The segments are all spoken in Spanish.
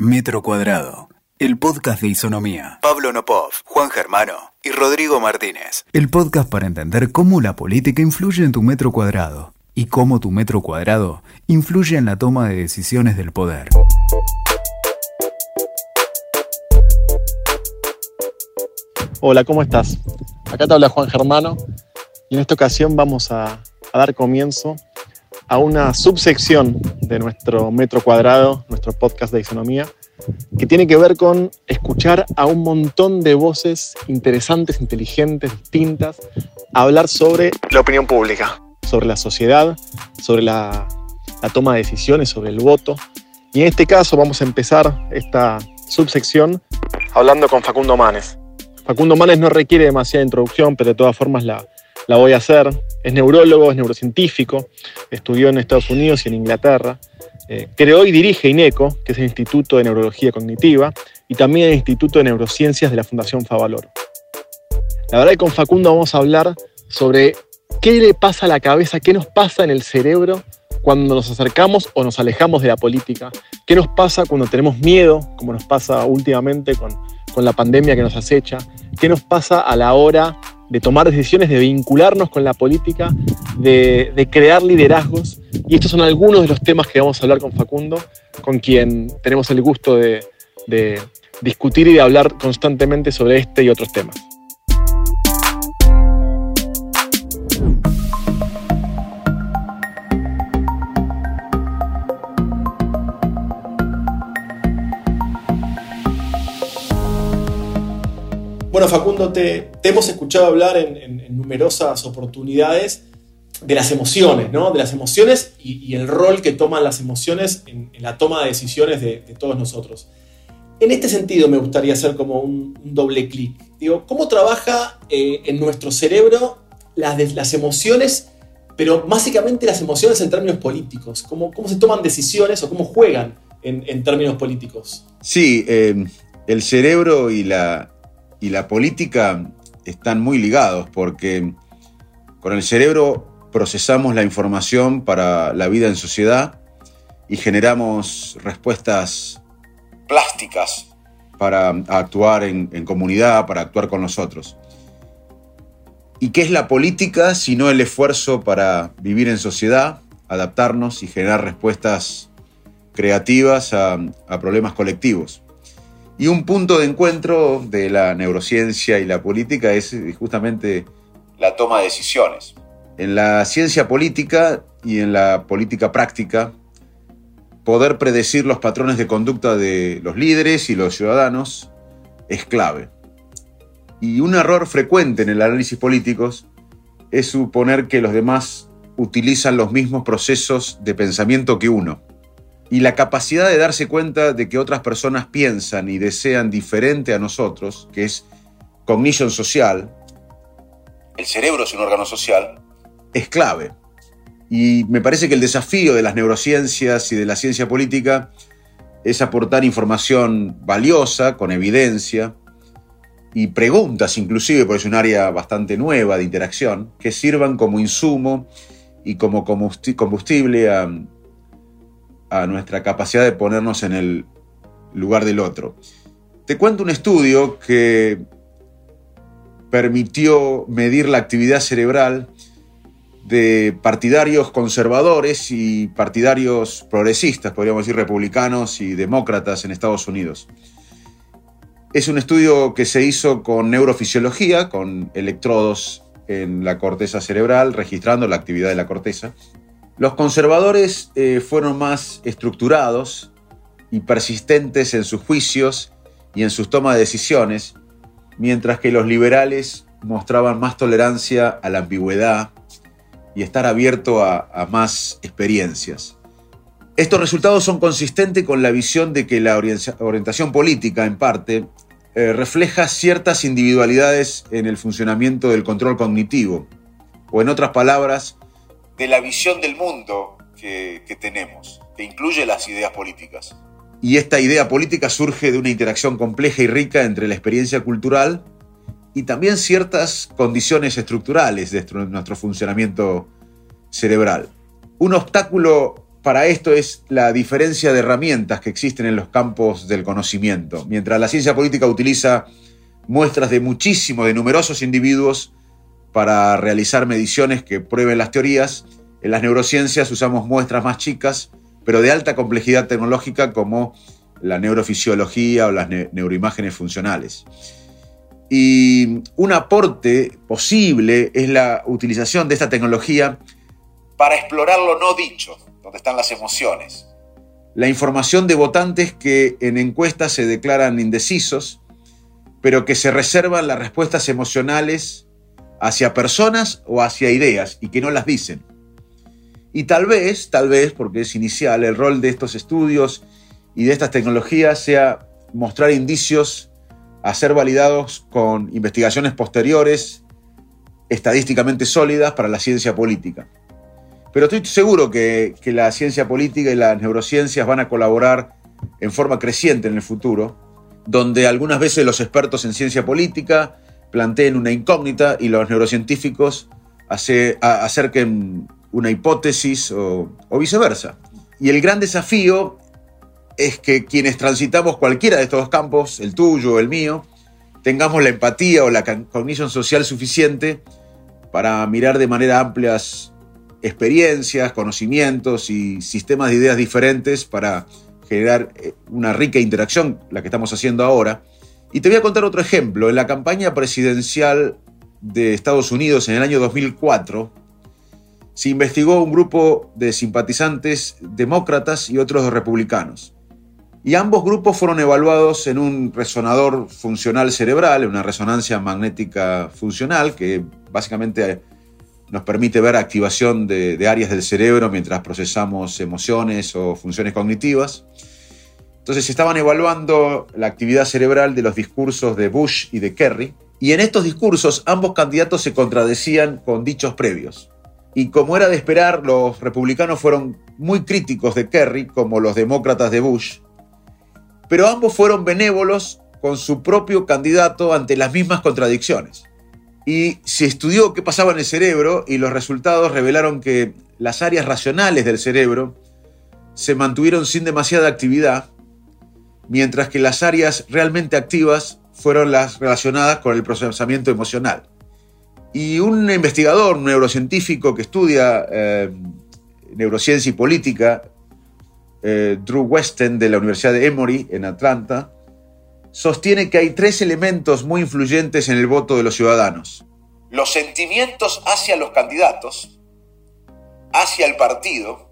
Metro Cuadrado, el podcast de Isonomía. Pablo Nopov, Juan Germano y Rodrigo Martínez. El podcast para entender cómo la política influye en tu metro cuadrado y cómo tu metro cuadrado influye en la toma de decisiones del poder. Hola, ¿cómo estás? Acá te habla Juan Germano y en esta ocasión vamos a, a dar comienzo a una subsección de nuestro metro cuadrado, nuestro podcast de economía, que tiene que ver con escuchar a un montón de voces interesantes, inteligentes, distintas, hablar sobre la opinión pública, sobre la sociedad, sobre la, la toma de decisiones, sobre el voto. Y en este caso vamos a empezar esta subsección hablando con Facundo Manes. Facundo Manes no requiere demasiada introducción, pero de todas formas la, la voy a hacer. Es neurólogo, es neurocientífico, estudió en Estados Unidos y en Inglaterra. Eh, creó y dirige INECO, que es el Instituto de Neurología Cognitiva, y también el Instituto de Neurociencias de la Fundación Favaloro. La verdad que con Facundo vamos a hablar sobre qué le pasa a la cabeza, qué nos pasa en el cerebro cuando nos acercamos o nos alejamos de la política, qué nos pasa cuando tenemos miedo, como nos pasa últimamente con, con la pandemia que nos acecha, qué nos pasa a la hora de tomar decisiones, de vincularnos con la política, de, crear liderazgos. Y estos son algunos de los temas que vamos a hablar con Facundo, con quien tenemos el gusto de, de discutir y de hablar constantemente sobre este y otros temas. Bueno, Facundo, te, hemos escuchado hablar en, numerosas oportunidades de las emociones, ¿no? De las emociones y, el rol que toman las emociones en, la toma de decisiones de, todos nosotros. En este sentido, me gustaría hacer como un, doble clic. Digo, ¿cómo trabaja eh, en nuestro cerebro las, emociones, pero básicamente las emociones en términos políticos? ¿Cómo, cómo se toman decisiones o cómo juegan en, términos políticos? Sí, eh, el cerebro y la, y la política están muy ligados porque con el cerebro procesamos la información para la vida en sociedad y generamos respuestas plásticas para actuar en, comunidad, para actuar con los otros. ¿Y qué es la política sino el esfuerzo para vivir en sociedad, adaptarnos y generar respuestas creativas a problemas colectivos? Y un punto de encuentro de la neurociencia y la política es justamente la toma de decisiones. En la ciencia política y en la política práctica, poder predecir los patrones de conducta de los líderes y los ciudadanos es clave. Y un error frecuente en el análisis políticos es suponer que los demás utilizan los mismos procesos de pensamiento que uno y la capacidad de darse cuenta de que otras personas piensan y desean diferente a nosotros, que es cognition social, el cerebro es un órgano social, es clave. Y me parece que el desafío de las neurociencias y de la ciencia política es aportar información valiosa, con evidencia, y preguntas inclusive, porque es un área bastante nueva de interacción, que sirvan como insumo y como combustible a, a nuestra capacidad de ponernos en el lugar del otro. Te cuento un estudio que permitió medir la actividad cerebral de partidarios conservadores y partidarios progresistas, podríamos decir republicanos y demócratas en Estados Unidos. Es un estudio que se hizo con neurofisiología, con electrodos en la corteza cerebral, registrando la actividad de la corteza. Los conservadores eh, fueron más estructurados y persistentes en sus juicios y en sus tomas de decisiones, mientras que los liberales mostraban más tolerancia a la ambigüedad y estar abierto a, más experiencias. Estos resultados son consistentes con la visión de que la orientación política, en parte, eh, refleja ciertas individualidades en el funcionamiento del control cognitivo, o en otras palabras, de la visión del mundo que, tenemos, que incluye las ideas políticas. Y esta idea política surge de una interacción compleja y rica entre la experiencia cultural y también ciertas condiciones estructurales de nuestro funcionamiento cerebral. Un obstáculo para esto es la diferencia de herramientas que existen en los campos del conocimiento. Mientras la ciencia política utiliza muestras de muchísimos, de numerosos individuos para realizar mediciones que prueben las teorías, en las neurociencias usamos muestras más chicas, pero de alta complejidad tecnológica como la neurofisiología o las neuroimágenes funcionales. Y un aporte posible es la utilización de esta tecnología para explorar lo no dicho, donde están las emociones. La información de votantes que en encuestas se declaran indecisos, pero que se reservan las respuestas emocionales hacia personas o hacia ideas y que no las dicen. Y tal vez, tal vez, porque es inicial, el rol de estos estudios y de estas tecnologías sea mostrar indicios a ser validados con investigaciones posteriores estadísticamente sólidas para la ciencia política. Pero estoy seguro que, la ciencia política y las neurociencias van a colaborar en forma creciente en el futuro, donde algunas veces los expertos en ciencia política planteen una incógnita y los neurocientíficos acerquen una hipótesis o, viceversa. Y el gran desafío es que quienes transitamos cualquiera de estos campos, el tuyo o el mío, tengamos la empatía o la cognición social suficiente para mirar de manera amplias experiencias, conocimientos y sistemas de ideas diferentes para generar eh, una rica interacción, la que estamos haciendo ahora. Y te voy a contar otro ejemplo. En la campaña presidencial de Estados Unidos en el año 2004, se investigó un grupo de simpatizantes demócratas y otros republicanos. Y ambos grupos fueron evaluados en un resonador funcional cerebral, una resonancia magnética funcional, que básicamente nos permite ver activación de, de, áreas del cerebro mientras procesamos emociones o funciones cognitivas. Entonces estaban evaluando la actividad cerebral de los discursos de Bush y de Kerry, y en estos discursos ambos candidatos se contradecían con dichos previos. Y como era de esperar, los republicanos fueron muy críticos de Kerry, como los demócratas de Bush, pero ambos fueron benévolos con su propio candidato ante las mismas contradicciones. Y se estudió qué pasaba en el cerebro y los resultados revelaron que las áreas racionales del cerebro se mantuvieron sin demasiada actividad, mientras que las áreas realmente activas fueron las relacionadas con el procesamiento emocional. Y un investigador neurocientífico que estudia eh, neurociencia y política eh, Drew Weston de la Universidad de Emory en Atlanta, sostiene que hay tres elementos muy influyentes en el voto de los ciudadanos. Los sentimientos hacia los candidatos, hacia el partido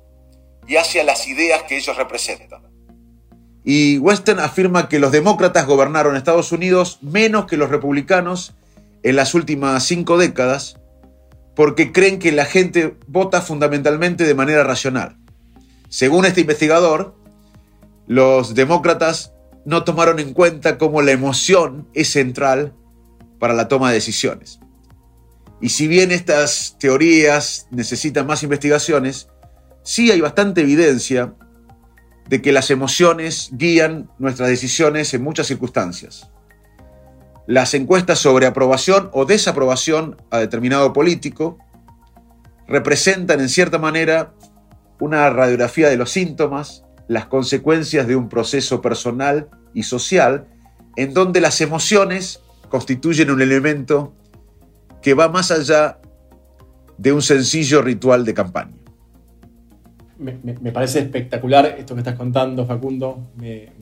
y hacia las ideas que ellos representan. Y Weston afirma que los demócratas gobernaron Estados Unidos menos que los republicanos en las últimas cinco décadas porque creen que la gente vota fundamentalmente de manera racional. Según este investigador, los demócratas no tomaron en cuenta cómo la emoción es central para la toma de decisiones. Y si bien estas teorías necesitan más investigaciones, sí hay bastante evidencia de que las emociones guían nuestras decisiones en muchas circunstancias. Las encuestas sobre aprobación o desaprobación a determinado político representan en cierta manera una radiografía de los síntomas, las consecuencias de un proceso personal y social, en donde las emociones constituyen un elemento que va más allá de un sencillo ritual de campaña. Me, parece espectacular esto que estás contando, Facundo. Me,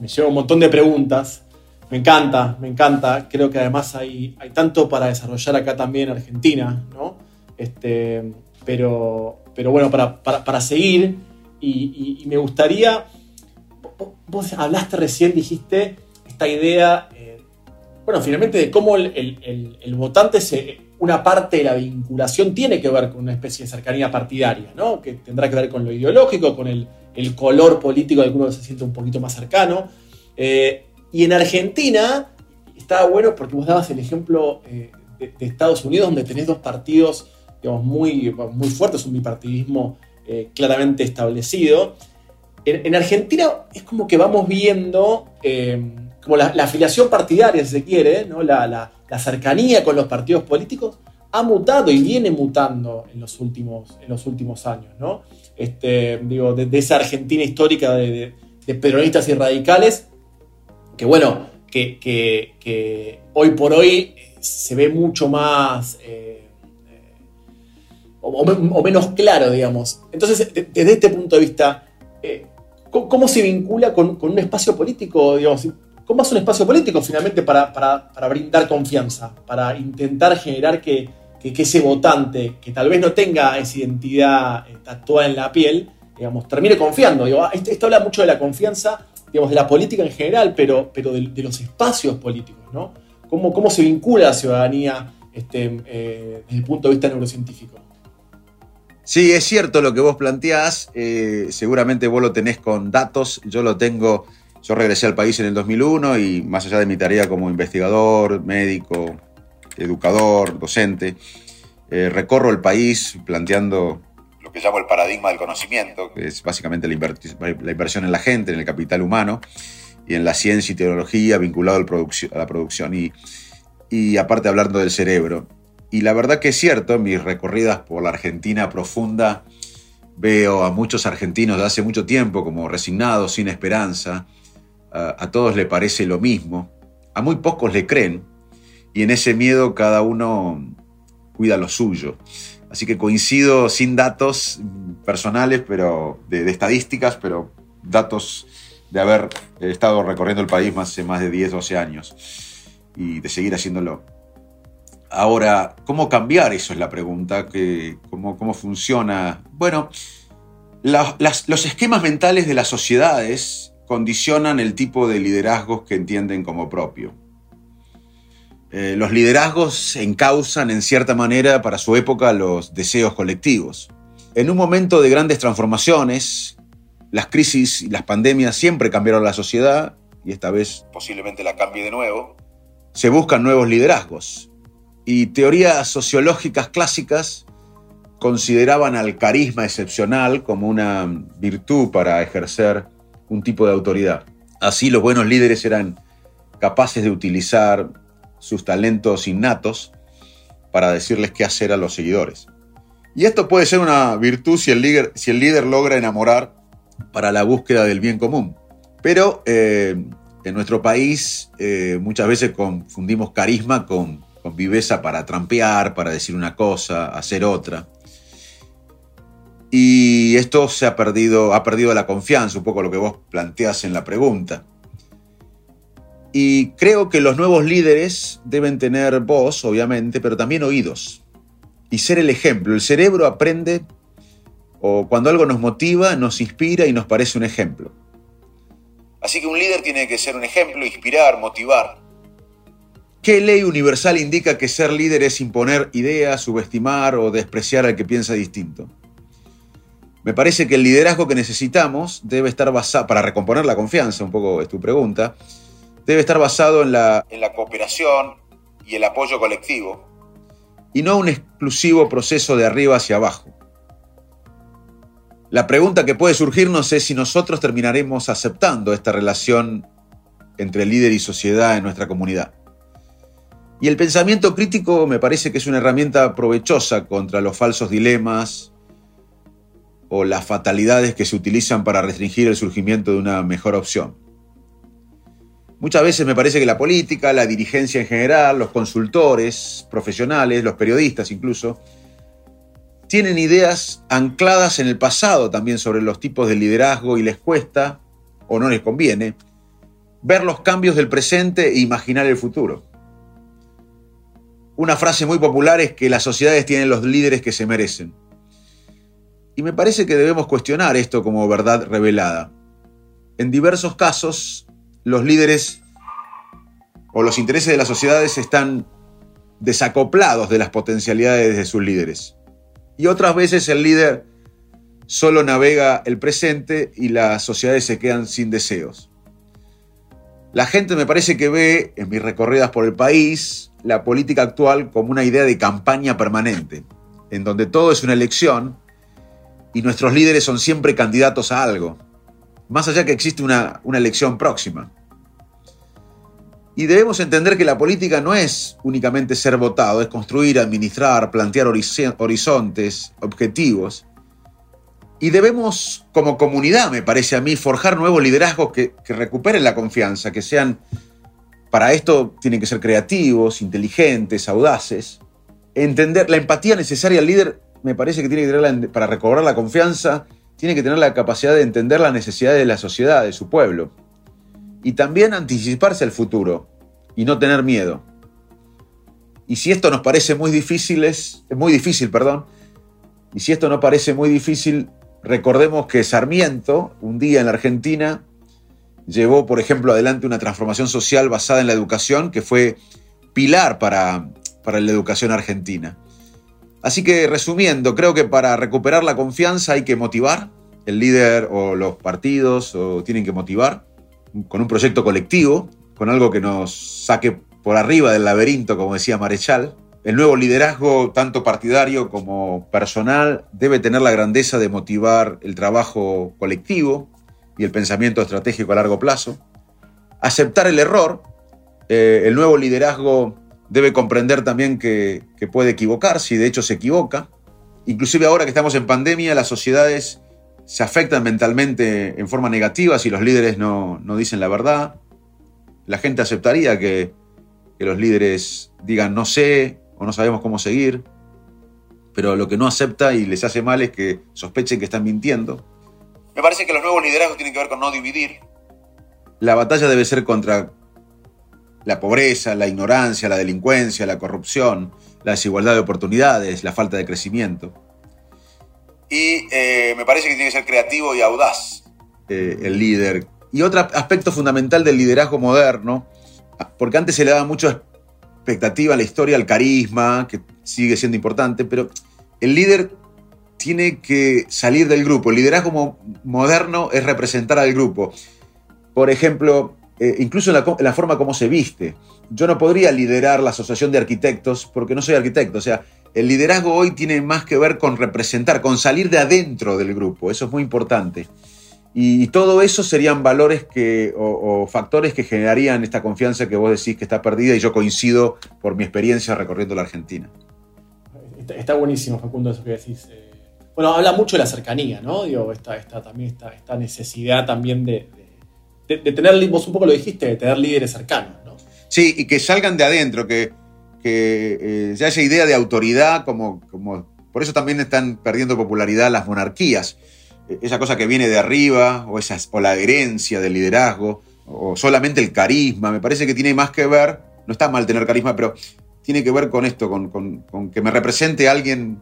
lleva un montón de preguntas. Me encanta, me encanta. Creo que además hay, hay tanto para desarrollar acá también en Argentina, ¿no? Este, pero, pero bueno, para, seguir, y, me gustaría, vos hablaste recién, dijiste esta idea, eh, bueno, finalmente de cómo el, votante, se, una parte de la vinculación tiene que ver con una especie de cercanía partidaria, ¿no? que tendrá que ver con lo ideológico, con el, color político de que se siente un poquito más cercano. Eh, y en Argentina estaba bueno porque vos dabas el ejemplo eh, de, Estados Unidos, donde tenés dos partidos digamos, muy, muy fuerte, es un bipartidismo eh, claramente establecido. En, Argentina es como que vamos viendo como la, afiliación partidaria, si se quiere, ¿no? la, cercanía con los partidos políticos, ha mutado y viene mutando en los últimos, en los últimos años, ¿no? Este, digo, de, esa Argentina histórica de, peronistas y radicales, que bueno, que, hoy por hoy se ve mucho más eh, eh, o, menos claro, digamos. Entonces, desde este punto de vista, eh, ¿cómo, se vincula con, un espacio político, digamos? ¿Cómo hace un espacio político finalmente para, para brindar confianza, para intentar generar que, que, ese votante que tal vez no tenga esa identidad eh, tatuada en la piel, digamos, termine confiando. Ah, esto, habla mucho de la confianza, digamos, de la política en general, pero, pero de, los espacios políticos, ¿no? ¿Cómo, ¿Cómo, se vincula la ciudadanía este, eh, desde el punto de vista neurocientífico? Sí, es cierto lo que vos planteás. Eh, seguramente vos lo tenés con datos. Yo lo tengo. Yo regresé al país en el 2001 y más allá de mi tarea como investigador, médico, educador, docente, eh, recorro el país planteando lo que llamo el paradigma del conocimiento, que es básicamente la, inversión en la gente, en el capital humano y en la ciencia y tecnología vinculado a la producción y, y aparte hablando del cerebro. Y la verdad que es cierto, mis recorridas por la Argentina profunda, veo a muchos argentinos de hace mucho tiempo como resignados, sin esperanza, a todos le parece lo mismo, a muy pocos le creen, y en ese miedo cada uno cuida lo suyo. Así que coincido sin datos personales, pero de, estadísticas, pero datos de haber estado recorriendo el país hace más de 10, 12 años y de seguir haciéndolo. Ahora, ¿cómo cambiar? Eso es la pregunta. ¿Cómo, cómo funciona? Bueno, los esquemas mentales de las sociedades condicionan el tipo de liderazgos que entienden como propio. Eh, los liderazgos encausan en cierta manera para su época los deseos colectivos. En un momento de grandes transformaciones, las crisis y las pandemias siempre cambiaron la sociedad y esta vez posiblemente la cambie de nuevo. Se buscan nuevos liderazgos y teorías sociológicas clásicas consideraban al carisma excepcional como una virtud para ejercer un tipo de autoridad. Así los buenos líderes eran capaces de utilizar sus talentos innatos para decirles qué hacer a los seguidores. Y esto puede ser una virtud si el líder, si el líder logra enamorar para la búsqueda del bien común. Pero eh, en nuestro país eh, muchas veces confundimos carisma con, con viveza para trampear, para decir una cosa, hacer otra. Y esto se ha perdido, ha perdido la confianza, un poco lo que vos planteas en la pregunta. Y creo que los nuevos líderes deben tener voz, obviamente, pero también oídos. Y ser el ejemplo. El cerebro aprende, o cuando algo nos motiva, nos inspira y nos parece un ejemplo. Así que un líder tiene que ser un ejemplo, inspirar, motivar. ¿Qué ley universal indica que ser líder es imponer ideas, subestimar o despreciar al que piensa distinto? Me parece que el liderazgo que necesitamos debe estar basado, para recomponer la confianza, un poco es tu pregunta, debe estar basado en la, en la cooperación y el apoyo colectivo, y no un exclusivo proceso de arriba hacia abajo. La pregunta que puede surgirnos es si nosotros terminaremos aceptando esta relación entre líder y sociedad en nuestra comunidad. Y el pensamiento crítico me parece que es una herramienta provechosa contra los falsos dilemas o las fatalidades que se utilizan para restringir el surgimiento de una mejor opción. Muchas veces me parece que la política, la dirigencia en general, los consultores profesionales, los periodistas incluso, tienen ideas ancladas en el pasado también sobre los tipos de liderazgo y les cuesta, o no les conviene, ver los cambios del presente e imaginar el futuro. Una frase muy popular es que las sociedades tienen los líderes que se merecen. Y me parece que debemos cuestionar esto como verdad revelada. En diversos casos, los líderes o los intereses de las sociedades están desacoplados de las potencialidades de sus líderes. Y otras veces el líder solo navega el presente y las sociedades se quedan sin deseos. La gente me parece que ve, en mis recorridas por el país, la política actual como una idea de campaña permanente, en donde todo es una elección y nuestros líderes son siempre candidatos a algo más allá que existe una, elección próxima. Y debemos entender que la política no es únicamente ser votado, es construir, administrar, plantear horizontes, objetivos. Y debemos, como comunidad, me parece a mí, forjar nuevos liderazgos que, recuperen la confianza, que sean, para esto tienen que ser creativos, inteligentes, audaces. Entender la empatía necesaria al líder, me parece que tiene que tenerla para recobrar la confianza, tiene que tener la capacidad de entender las necesidades de la sociedad, de su pueblo y también anticiparse al futuro y no tener miedo. Y si esto nos parece muy difícil, es, muy difícil, perdón, y si esto no parece muy difícil, recordemos que Sarmiento, un día en la Argentina, llevó, por ejemplo, adelante una transformación social basada en la educación que fue pilar para, para la educación argentina. Así que resumiendo, creo que para recuperar la confianza hay que motivar, el líder o los partidos o tienen que motivar, con un proyecto colectivo, con algo que nos saque por arriba del laberinto, como decía Marechal. El nuevo liderazgo, tanto partidario como personal, debe tener la grandeza de motivar el trabajo colectivo y el pensamiento estratégico a largo plazo. Aceptar el error. Eh, el nuevo liderazgo debe comprender también que, que puede equivocarse y de hecho se equivoca. Inclusive ahora que estamos en pandemia, las sociedades se afectan mentalmente en forma negativa si los líderes no, dicen la verdad. La gente aceptaría que, los líderes digan no sé o no sabemos cómo seguir, pero lo que no acepta y les hace mal es que sospechen que están mintiendo. Me parece que los nuevos liderazgos tienen que ver con no dividir. La batalla debe ser contra la pobreza, la ignorancia, la delincuencia, la corrupción, la desigualdad de oportunidades, la falta de crecimiento y eh, me parece que tiene que ser creativo y audaz eh, el líder. Y otro aspecto fundamental del liderazgo moderno, porque antes se le daba mucha expectativa a la historia, al carisma, que sigue siendo importante, pero el líder tiene que salir del grupo. El liderazgo moderno es representar al grupo. Por ejemplo, eh, incluso en la, forma como se viste. Yo no podría liderar la asociación de arquitectos porque no soy arquitecto. O sea, el liderazgo hoy tiene más que ver con representar, con salir de adentro del grupo. Eso es muy importante. Y, todo eso serían valores que, o, factores que generarían esta confianza que vos decís que está perdida y yo coincido por mi experiencia recorriendo la Argentina. Está, buenísimo, Facundo, eso que decís. Eh. bueno, habla mucho de la cercanía, ¿no? Digo, esta, también esta, esta necesidad también de, tener, vos un poco lo dijiste, de tener líderes cercanos, ¿no? Sí, y que salgan de adentro, que, que eh, ya esa idea de autoridad, como, como, por eso también están perdiendo popularidad las monarquías, e, esa cosa que viene de arriba, o, esa, o la herencia del liderazgo, o solamente el carisma, me parece que tiene más que ver, no está mal tener carisma, pero tiene que ver con esto, con, con que me represente alguien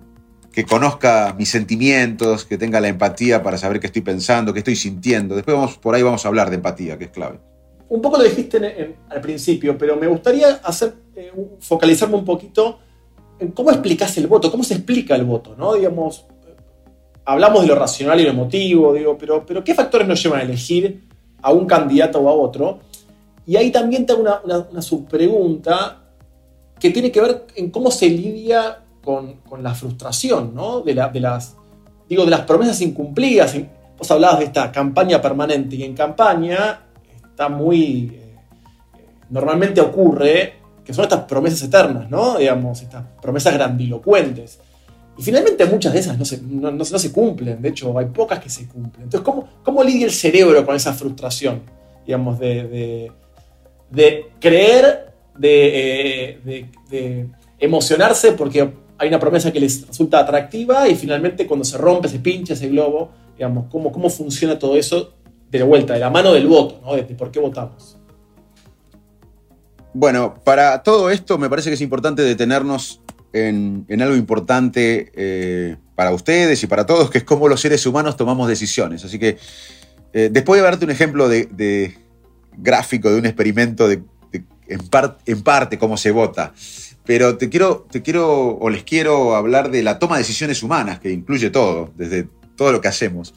que conozca mis sentimientos, que tenga la empatía para saber qué estoy pensando, qué estoy sintiendo. Después vamos, por ahí vamos a hablar de empatía, que es clave un poco lo dijiste al principio, pero me gustaría hacer, eh, focalizarme un poquito en cómo explicas el voto, cómo se explica el voto, ¿no? Digamos, hablamos de lo racional y lo emotivo, digo, pero, ¿qué factores nos llevan a elegir a un candidato o a otro? Y ahí también tengo una, una, subpregunta que tiene que ver en cómo se lidia con, la frustración, ¿no? De, las, digo, de las promesas incumplidas. Vos hablabas de esta campaña permanente y en campaña está muy... Eh, normalmente ocurre que son estas promesas eternas, ¿no? Digamos, estas promesas grandilocuentes. Y finalmente muchas de esas no se, no, se cumplen, de hecho hay pocas que se cumplen. Entonces, ¿cómo, cómo lidia el cerebro con esa frustración? Digamos, de, de, creer, de, de, emocionarse porque hay una promesa que les resulta atractiva y finalmente cuando se rompe, se pincha ese globo, digamos, ¿cómo, cómo funciona todo eso de vuelta, de la mano del voto, ¿no? De, por qué votamos. Bueno, para todo esto me parece que es importante detenernos en, algo importante eh, para ustedes y para todos, que es cómo los seres humanos tomamos decisiones. Así que eh, después de darte un ejemplo de, gráfico de un experimento de, en, en, parte cómo se vota, pero te quiero, te quiero o les quiero hablar de la toma de decisiones humanas, que incluye todo, desde todo lo que hacemos.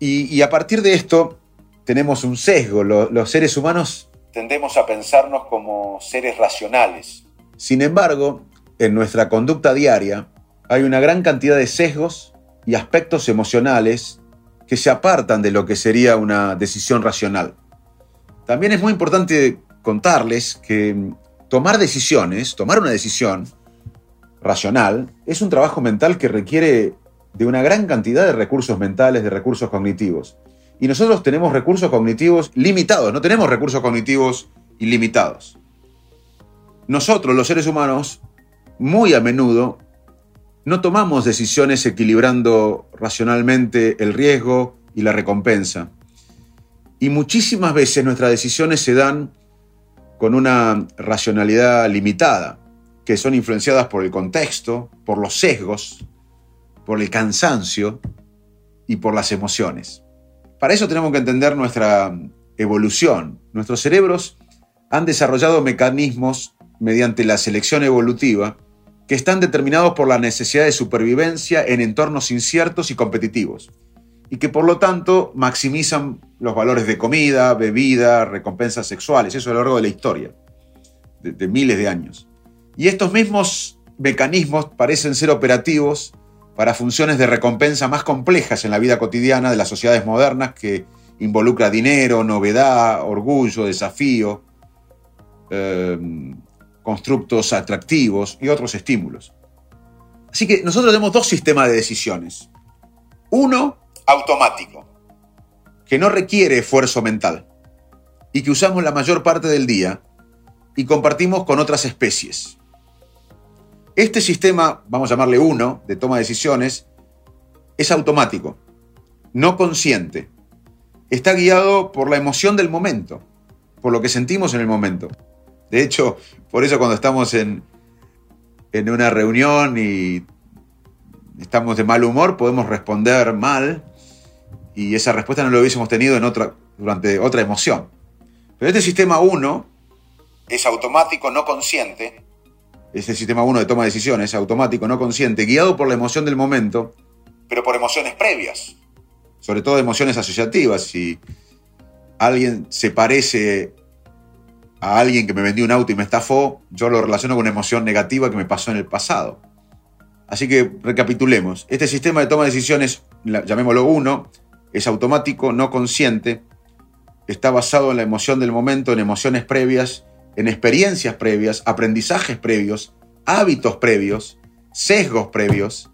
Y, a partir de esto tenemos un sesgo. los seres humanos tendemos a pensarnos como seres racionales. Sin embargo, en nuestra conducta diaria hay una gran cantidad de sesgos y aspectos emocionales que se apartan de lo que sería una decisión racional. También es muy importante contarles que tomar decisiones, tomar una decisión racional, es un trabajo mental que requiere de una gran cantidad de recursos mentales, de recursos cognitivos. Y nosotros tenemos recursos cognitivos limitados, no tenemos recursos cognitivos ilimitados. Nosotros, los seres humanos, muy a menudo no tomamos decisiones equilibrando racionalmente el riesgo y la recompensa. Y muchísimas veces nuestras decisiones se dan con una racionalidad limitada, que son influenciadas por el contexto, por los sesgos, por el cansancio y por las emociones. Para eso tenemos que entender nuestra evolución. Nuestros cerebros han desarrollado mecanismos mediante la selección evolutiva que están determinados por la necesidad de supervivencia en entornos inciertos y competitivos, y que por lo tanto maximizan los valores de comida, bebida, recompensas sexuales, eso a lo largo de la historia, de, de miles de años. Y estos mismos mecanismos parecen ser operativos para funciones de recompensa más complejas en la vida cotidiana de las sociedades modernas que involucra dinero, novedad, orgullo, desafío, eh, constructos atractivos y otros estímulos. Así que nosotros tenemos dos sistemas de decisiones. Uno, automático, que no requiere esfuerzo mental y que usamos la mayor parte del día y compartimos con otras especies. Este sistema, vamos a llamarle uno, de toma de decisiones, es automático, no consciente. Está guiado por la emoción del momento, por lo que sentimos en el momento. De hecho, por eso cuando estamos en, en una reunión y estamos de mal humor, podemos responder mal y esa respuesta no lo hubiésemos tenido en otra, durante otra emoción. Pero este sistema 1 es automático, no consciente, ese sistema 1 de toma de decisiones, automático, no consciente, guiado por la emoción del momento, pero por emociones previas, sobre todo emociones asociativas. Si alguien se parece a alguien que me vendió un auto y me estafó, yo lo relaciono con una emoción negativa que me pasó en el pasado. Así que recapitulemos. Este sistema de toma de decisiones, llamémoslo 1, es automático, no consciente, está basado en la emoción del momento, en emociones previas en experiencias previas, aprendizajes previos, hábitos previos, sesgos previos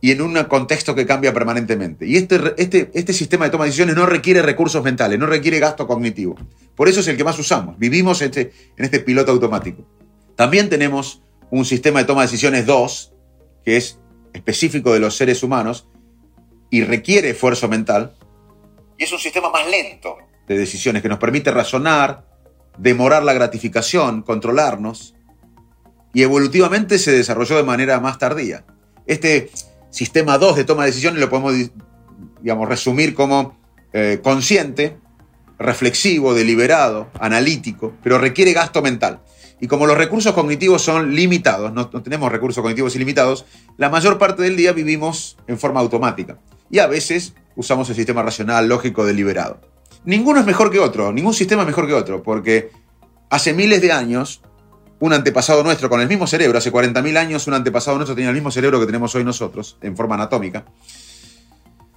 y en un contexto que cambia permanentemente. Y este, este, este sistema de toma de decisiones no requiere recursos mentales, no requiere gasto cognitivo. Por eso es el que más usamos. Vivimos este, en este piloto automático. También tenemos un sistema de toma de decisiones 2, que es específico de los seres humanos y requiere esfuerzo mental. Y es un sistema más lento de decisiones que nos permite razonar, demorar la gratificación, controlarnos, y evolutivamente se desarrolló de manera más tardía. Este sistema 2 de toma de decisiones lo podemos digamos, resumir como eh, consciente, reflexivo, deliberado, analítico, pero requiere gasto mental. Y como los recursos cognitivos son limitados, no, tenemos recursos cognitivos ilimitados, la mayor parte del día vivimos en forma automática. Y a veces usamos el sistema racional, lógico, deliberado ninguno es mejor que otro, ningún sistema es mejor que otro, porque hace miles de años, un antepasado nuestro con el mismo cerebro, hace 40.000 años un antepasado nuestro tenía el mismo cerebro que tenemos hoy nosotros, en forma anatómica.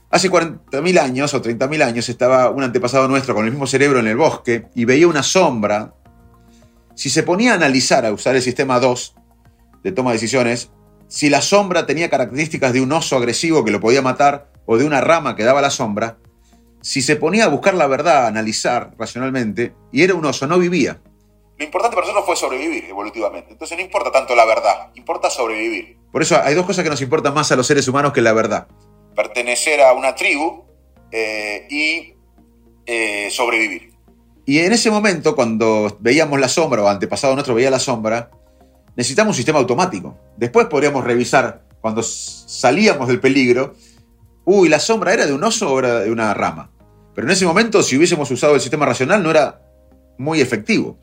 Hace 40.000 años o 30.000 años estaba un antepasado nuestro con el mismo cerebro en el bosque y veía una sombra. Si se ponía a analizar, a usar el sistema 2 de toma de decisiones, si la sombra tenía características de un oso agresivo que lo podía matar o de una rama que daba la sombra, si se ponía a buscar la verdad, a analizar racionalmente, y era un oso, no vivía. Lo importante para nosotros fue sobrevivir evolutivamente. Entonces no importa tanto la verdad, importa sobrevivir. Por eso hay dos cosas que nos importan más a los seres humanos que la verdad. Pertenecer a una tribu eh, y eh, sobrevivir. Y en ese momento, cuando veíamos la sombra, o antepasado nuestro veía la sombra, necesitamos un sistema automático. Después podríamos revisar, cuando salíamos del peligro, uy, la sombra era de un oso o era de una rama. Pero en ese momento, si hubiésemos usado el sistema racional, no era muy efectivo.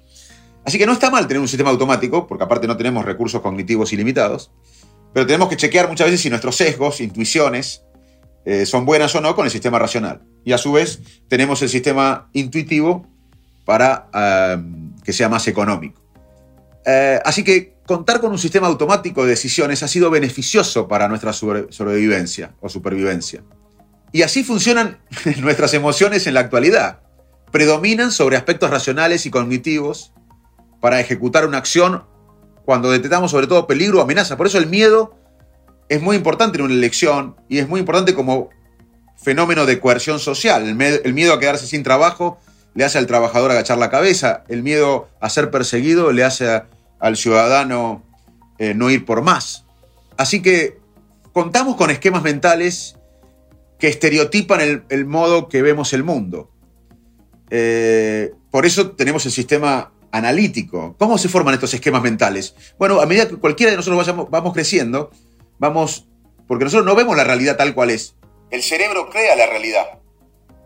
Así que no está mal tener un sistema automático, porque aparte no tenemos recursos cognitivos ilimitados, pero tenemos que chequear muchas veces si nuestros sesgos, intuiciones, eh, son buenas o no con el sistema racional. Y a su vez tenemos el sistema intuitivo para eh, que sea más económico. Eh, así que contar con un sistema automático de decisiones ha sido beneficioso para nuestra sobrevivencia o supervivencia. Y así funcionan nuestras emociones en la actualidad. Predominan sobre aspectos racionales y cognitivos para ejecutar una acción cuando detectamos sobre todo peligro o amenaza. Por eso el miedo es muy importante en una elección y es muy importante como fenómeno de coerción social. El, miedo a quedarse sin trabajo le hace al trabajador agachar la cabeza, el miedo a ser perseguido le hace al ciudadano eh, no ir por más. Así que contamos con esquemas mentales que estereotipan el, modo que vemos el mundo. Eh, por eso tenemos el sistema analítico. ¿Cómo se forman estos esquemas mentales? Bueno, a medida que cualquiera de nosotros vayamos, vamos creciendo, vamos, porque nosotros no vemos la realidad tal cual es. El cerebro crea la realidad.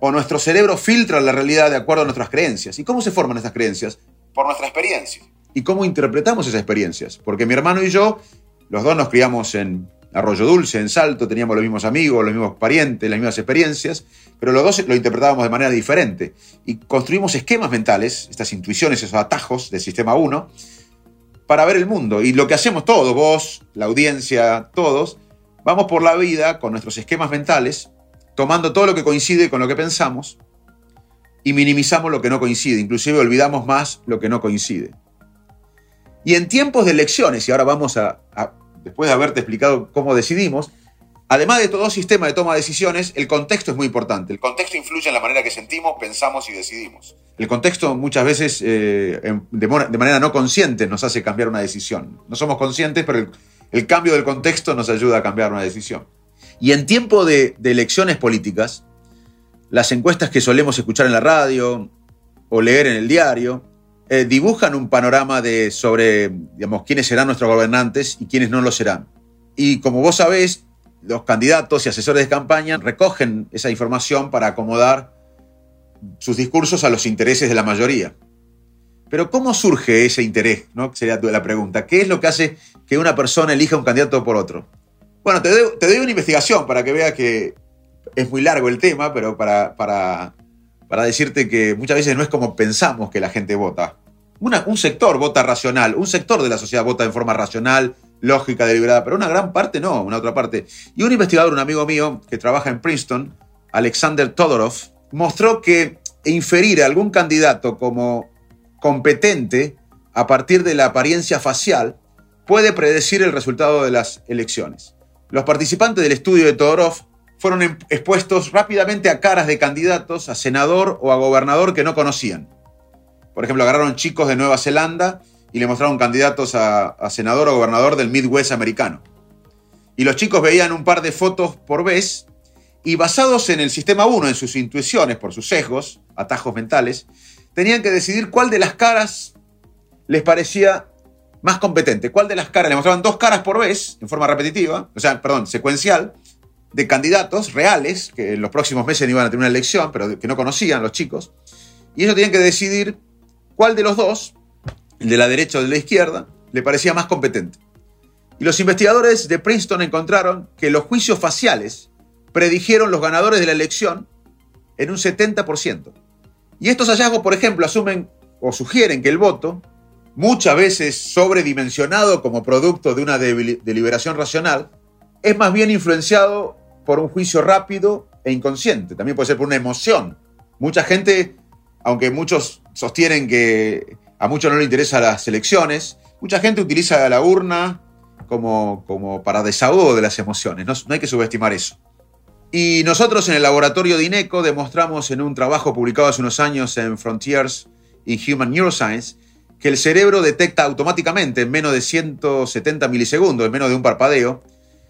O nuestro cerebro filtra la realidad de acuerdo a nuestras creencias. ¿Y cómo se forman estas creencias? Por nuestra experiencia. ¿Y cómo interpretamos esas experiencias? Porque mi hermano y yo, los dos nos criamos en Arroyo Dulce, en Salto, teníamos los mismos amigos, los mismos parientes, las mismas experiencias, pero los dos lo interpretábamos de manera diferente. Y construimos esquemas mentales, estas intuiciones, esos atajos del sistema 1, para ver el mundo. Y lo que hacemos todos, vos, la audiencia, todos, vamos por la vida con nuestros esquemas mentales, tomando todo lo que coincide con lo que pensamos y minimizamos lo que no coincide, inclusive olvidamos más lo que no coincide. Y en tiempos de elecciones, y ahora vamos a, después de haberte explicado cómo decidimos, además de todo sistema de toma de decisiones, el contexto es muy importante. El contexto influye en la manera que sentimos, pensamos y decidimos. El contexto muchas veces eh, de, manera no consciente nos hace cambiar una decisión. No somos conscientes, pero el, cambio del contexto nos ayuda a cambiar una decisión. Y en tiempo de, elecciones políticas, las encuestas que solemos escuchar en la radio o leer en el diario, eh, dibujan un panorama de, sobre digamos, quiénes serán nuestros gobernantes y quiénes no lo serán. Y como vos sabés, los candidatos y asesores de campaña recogen esa información para acomodar sus discursos a los intereses de la mayoría. Pero ¿cómo surge ese interés? ¿no? Sería la pregunta. ¿Qué es lo que hace que una persona elija un candidato por otro? Bueno, te doy, una investigación para que veas que es muy largo el tema, pero para, para, para decirte que muchas veces no es como pensamos que la gente vota un sector vota racional, un sector de la sociedad vota en forma racional, lógica, deliberada, pero una gran parte no, una otra parte. Y un investigador, un amigo mío que trabaja en Princeton, Alexander Todorov, mostró que inferir a algún candidato como competente a partir de la apariencia facial puede predecir el resultado de las elecciones. Los participantes del estudio de Todorov fueron em-, expuestos rápidamente a caras de candidatos a senador o a gobernador que no conocían. Por ejemplo, agarraron chicos de Nueva Zelanda y le mostraron candidatos a, senador o gobernador del Midwest americano. Y los chicos veían un par de fotos por vez y basados en el sistema 1, en sus intuiciones, por sus sesgos, atajos mentales, tenían que decidir cuál de las caras les parecía más competente. ¿Cuál de las caras? Le mostraban dos caras por vez, en forma repetitiva, o sea, perdón, secuencial, de candidatos reales, que en los próximos meses iban a tener una elección, pero que no conocían los chicos. Y ellos tenían que decidir cuál de los dos, el de la derecha o de la izquierda, le parecía más competente. Y los investigadores de Princeton encontraron que los juicios faciales predijeron los ganadores de la elección en un 70%. Y estos hallazgos, por ejemplo, asumen o sugieren que el voto, muchas veces sobredimensionado como producto de una deliberación racional, es más bien influenciado por un juicio rápido e inconsciente. También puede ser por una emoción. Mucha gente, aunque muchos sostienen que a muchos no les interesan las elecciones. Mucha gente utiliza la urna como, como para desahogo de las emociones. No, no hay que subestimar eso. Y nosotros en el laboratorio de INECO demostramos en un trabajo publicado hace unos años en Frontiers in Human Neuroscience que el cerebro detecta automáticamente en menos de 170 milisegundos, en menos de un parpadeo,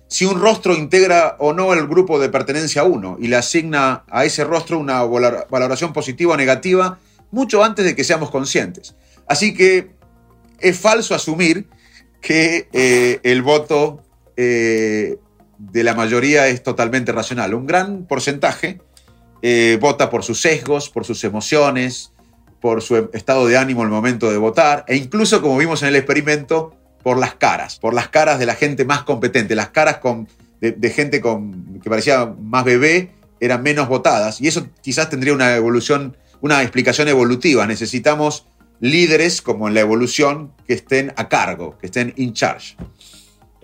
si un rostro integra o no el grupo de pertenencia a uno y le asigna a ese rostro una valoración positiva o negativa mucho antes de que seamos conscientes. Así que es falso asumir que eh, el voto eh, de la mayoría es totalmente racional. Un gran porcentaje eh, vota por sus sesgos, por sus emociones, por su estado de ánimo el momento de votar, e incluso, como vimos en el experimento, por las caras, por las caras de la gente más competente, las caras de, gente con, que parecía más bebé eran menos votadas, y eso quizás tendría una evolución una explicación evolutiva. Necesitamos líderes como en la evolución que estén a cargo, que estén in charge.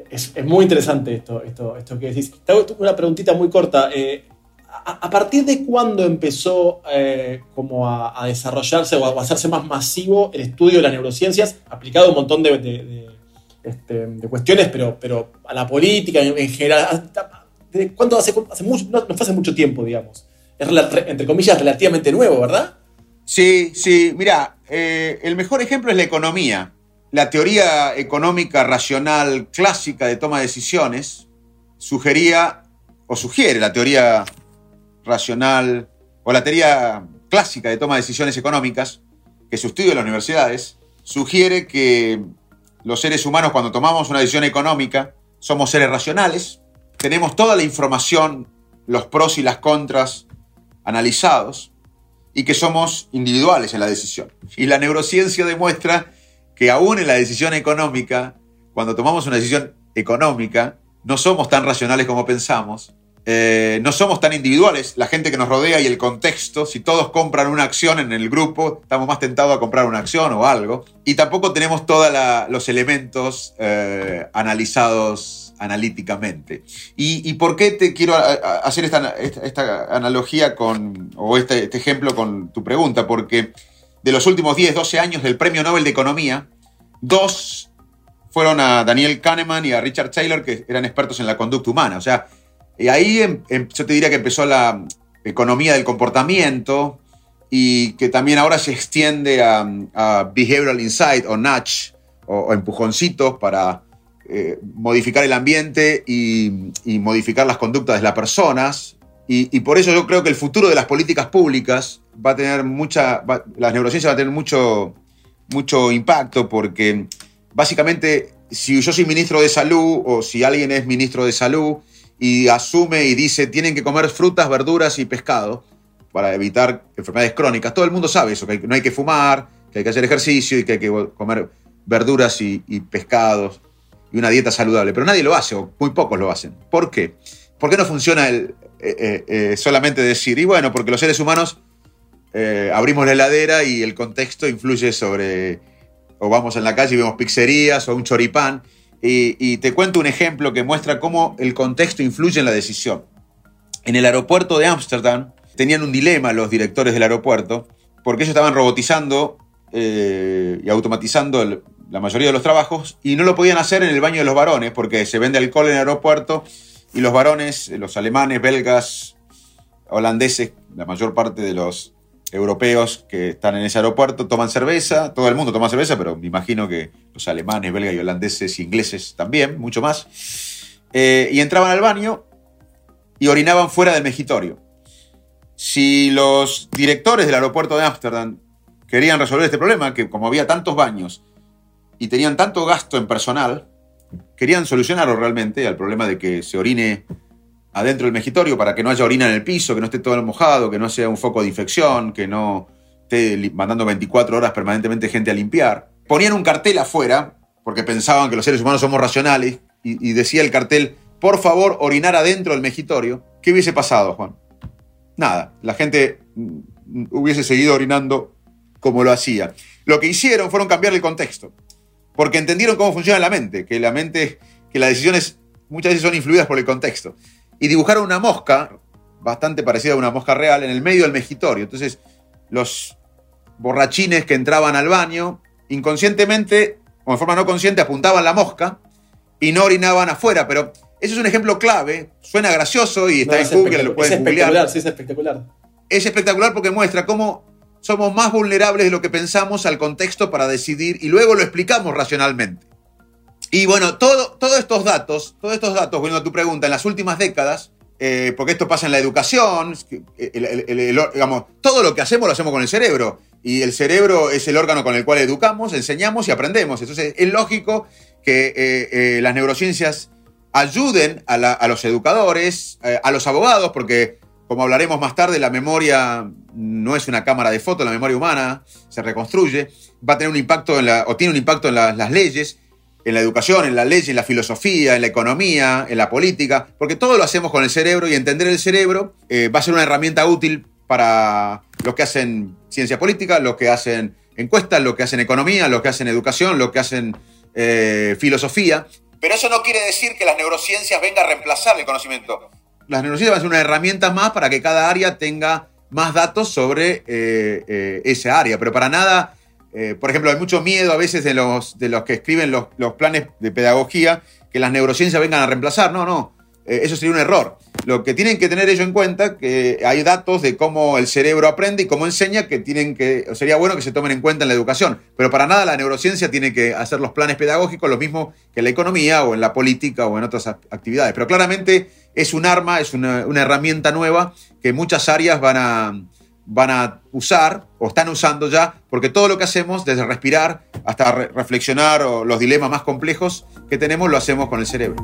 Es, muy interesante esto, esto, esto que decís. Te una preguntita muy corta. Eh, ¿A, partir de cuándo empezó eh, como a, desarrollarse o a, hacerse más masivo el estudio de las neurociencias, aplicado a un montón de, este, cuestiones, pero, pero a la política en, general? ¿Desde cuándo hace, mucho, no, fue hace mucho tiempo, digamos? Es, entre comillas, relativamente nuevo, ¿verdad? Sí, sí. Mira, eh, el mejor ejemplo es la economía. La teoría económica racional clásica de toma de decisiones sugería o sugiere la teoría racional o la teoría clásica de toma de decisiones económicas, que se estudia en las universidades, sugiere que los seres humanos cuando tomamos una decisión económica somos seres racionales, tenemos toda la información, los pros y las contras analizados y que somos individuales en la decisión. Y la neurociencia demuestra que aún en la decisión económica, cuando tomamos una decisión económica, no somos tan racionales como pensamos, eh, no somos tan individuales, la gente que nos rodea y el contexto, si todos compran una acción en el grupo, estamos más tentados a comprar una acción o algo, y tampoco tenemos todos los elementos eh, analizados analíticamente. ¿Y, por qué te quiero hacer esta, analogía con, o este, este ejemplo con tu pregunta? Porque de los últimos 10, 12 años del Premio Nobel de Economía, dos fueron a Daniel Kahneman y a Richard Taylor, que eran expertos en la conducta humana. O sea, y ahí em, em, yo te diría que empezó la economía del comportamiento y que también ahora se extiende a, behavioral insight o nudge o, empujoncitos para eh, modificar el ambiente y, modificar las conductas de las personas. Y, por eso yo creo que el futuro de las políticas públicas va a tener mucha, las neurociencias va a tener mucho, mucho impacto porque básicamente si yo soy ministro de salud o si alguien es ministro de salud y asume y dice tienen que comer frutas, verduras y pescado para evitar enfermedades crónicas, todo el mundo sabe eso, que no hay que fumar, que hay que hacer ejercicio y que hay que comer verduras y, pescados y una dieta saludable, pero nadie lo hace o muy pocos lo hacen. ¿Por qué? ¿Por qué no funciona el, eh, eh, eh, solamente decir, y bueno, porque los seres humanos abrimos la heladera y el contexto influye sobre, o vamos en la calle y vemos pizzerías o un choripán, y, te cuento un ejemplo que muestra cómo el contexto influye en la decisión. En el aeropuerto de Ámsterdam tenían un dilema los directores del aeropuerto, porque ellos estaban robotizando y automatizando la mayoría de los trabajos y no lo podían hacer en el baño de los varones, porque se vende alcohol en el aeropuerto y los varones, los alemanes, belgas, holandeses, la mayor parte de los europeos que están en ese aeropuerto toman cerveza, todo el mundo toma cerveza, pero me imagino que los alemanes, belgas y holandeses y ingleses también, mucho más, eh, y entraban al baño y orinaban fuera del mejitorio. Si los directores del aeropuerto de Ámsterdam querían resolver este problema, que como había tantos baños y tenían tanto gasto en personal, querían solucionarlo realmente al problema de que se orine adentro del mejitorio para que no haya orina en el piso, que no esté todo mojado, que no sea un foco de infección, que no esté mandando 24 horas permanentemente gente a limpiar. Ponían un cartel afuera, porque pensaban que los seres humanos somos racionales, y, decía el cartel, por favor, orinar adentro del mejitorio. ¿Qué hubiese pasado, Juan? Nada, la gente mm, hubiese seguido orinando como lo hacía. Lo que hicieron fueron cambiar el contexto porque entendieron cómo funciona la mente, que la mente, que las decisiones muchas veces son influidas por el contexto. Y dibujaron una mosca, bastante parecida a una mosca real, en el medio del mejitorio. Entonces, los borrachines que entraban al baño, inconscientemente, o de forma no consciente, apuntaban la mosca y no orinaban afuera, pero eso es un ejemplo clave, suena gracioso y está en Google, lo pueden Es espectacular, sí, es espectacular. Es espectacular porque muestra cómo somos más vulnerables de lo que pensamos al contexto para decidir y luego lo explicamos racionalmente. Y bueno, todo, todos estos datos, todos estos datos, bueno, a tu pregunta, en las últimas décadas, eh, porque esto pasa en la educación, digamos, todo lo que hacemos lo hacemos con el cerebro. Y el cerebro es el órgano con el cual educamos, enseñamos y aprendemos. Entonces es lógico que eh, eh, las neurociencias ayuden a, los educadores, a los abogados, porque como hablaremos más tarde, la memoria no es una cámara de fotos, la memoria humana se reconstruye, va a tener un impacto en la, o tiene un impacto en las leyes, en la educación, en la ley, en la filosofía, en la economía, en la política, porque todo lo hacemos con el cerebro y entender el cerebro eh, va a ser una herramienta útil para los que hacen ciencia política, los que hacen encuestas, los que hacen economía, los que hacen educación, los que hacen eh, filosofía. Pero eso no quiere decir que las neurociencias vengan a reemplazar el conocimiento las neurociencias van a ser una herramienta más para que cada área tenga más datos sobre eh, esa área, pero para nada, eh, por ejemplo, hay mucho miedo a veces de los, de los que escriben los, los planes de pedagogía que las neurociencias vengan a reemplazar. No, no, eso sería un error. Lo que tienen que tener ellos en cuenta que hay datos de cómo el cerebro aprende y cómo enseña que tienen que sería bueno que se tomen en cuenta en la educación, pero para nada la neurociencia tiene que hacer los planes pedagógicos lo mismo que en la economía o en la política o en otras actividades. Pero claramente es un arma, es una, herramienta nueva que muchas áreas van a, van a usar o están usando ya, porque todo lo que hacemos, desde respirar hasta reflexionar o los dilemas más complejos que tenemos, lo hacemos con el cerebro.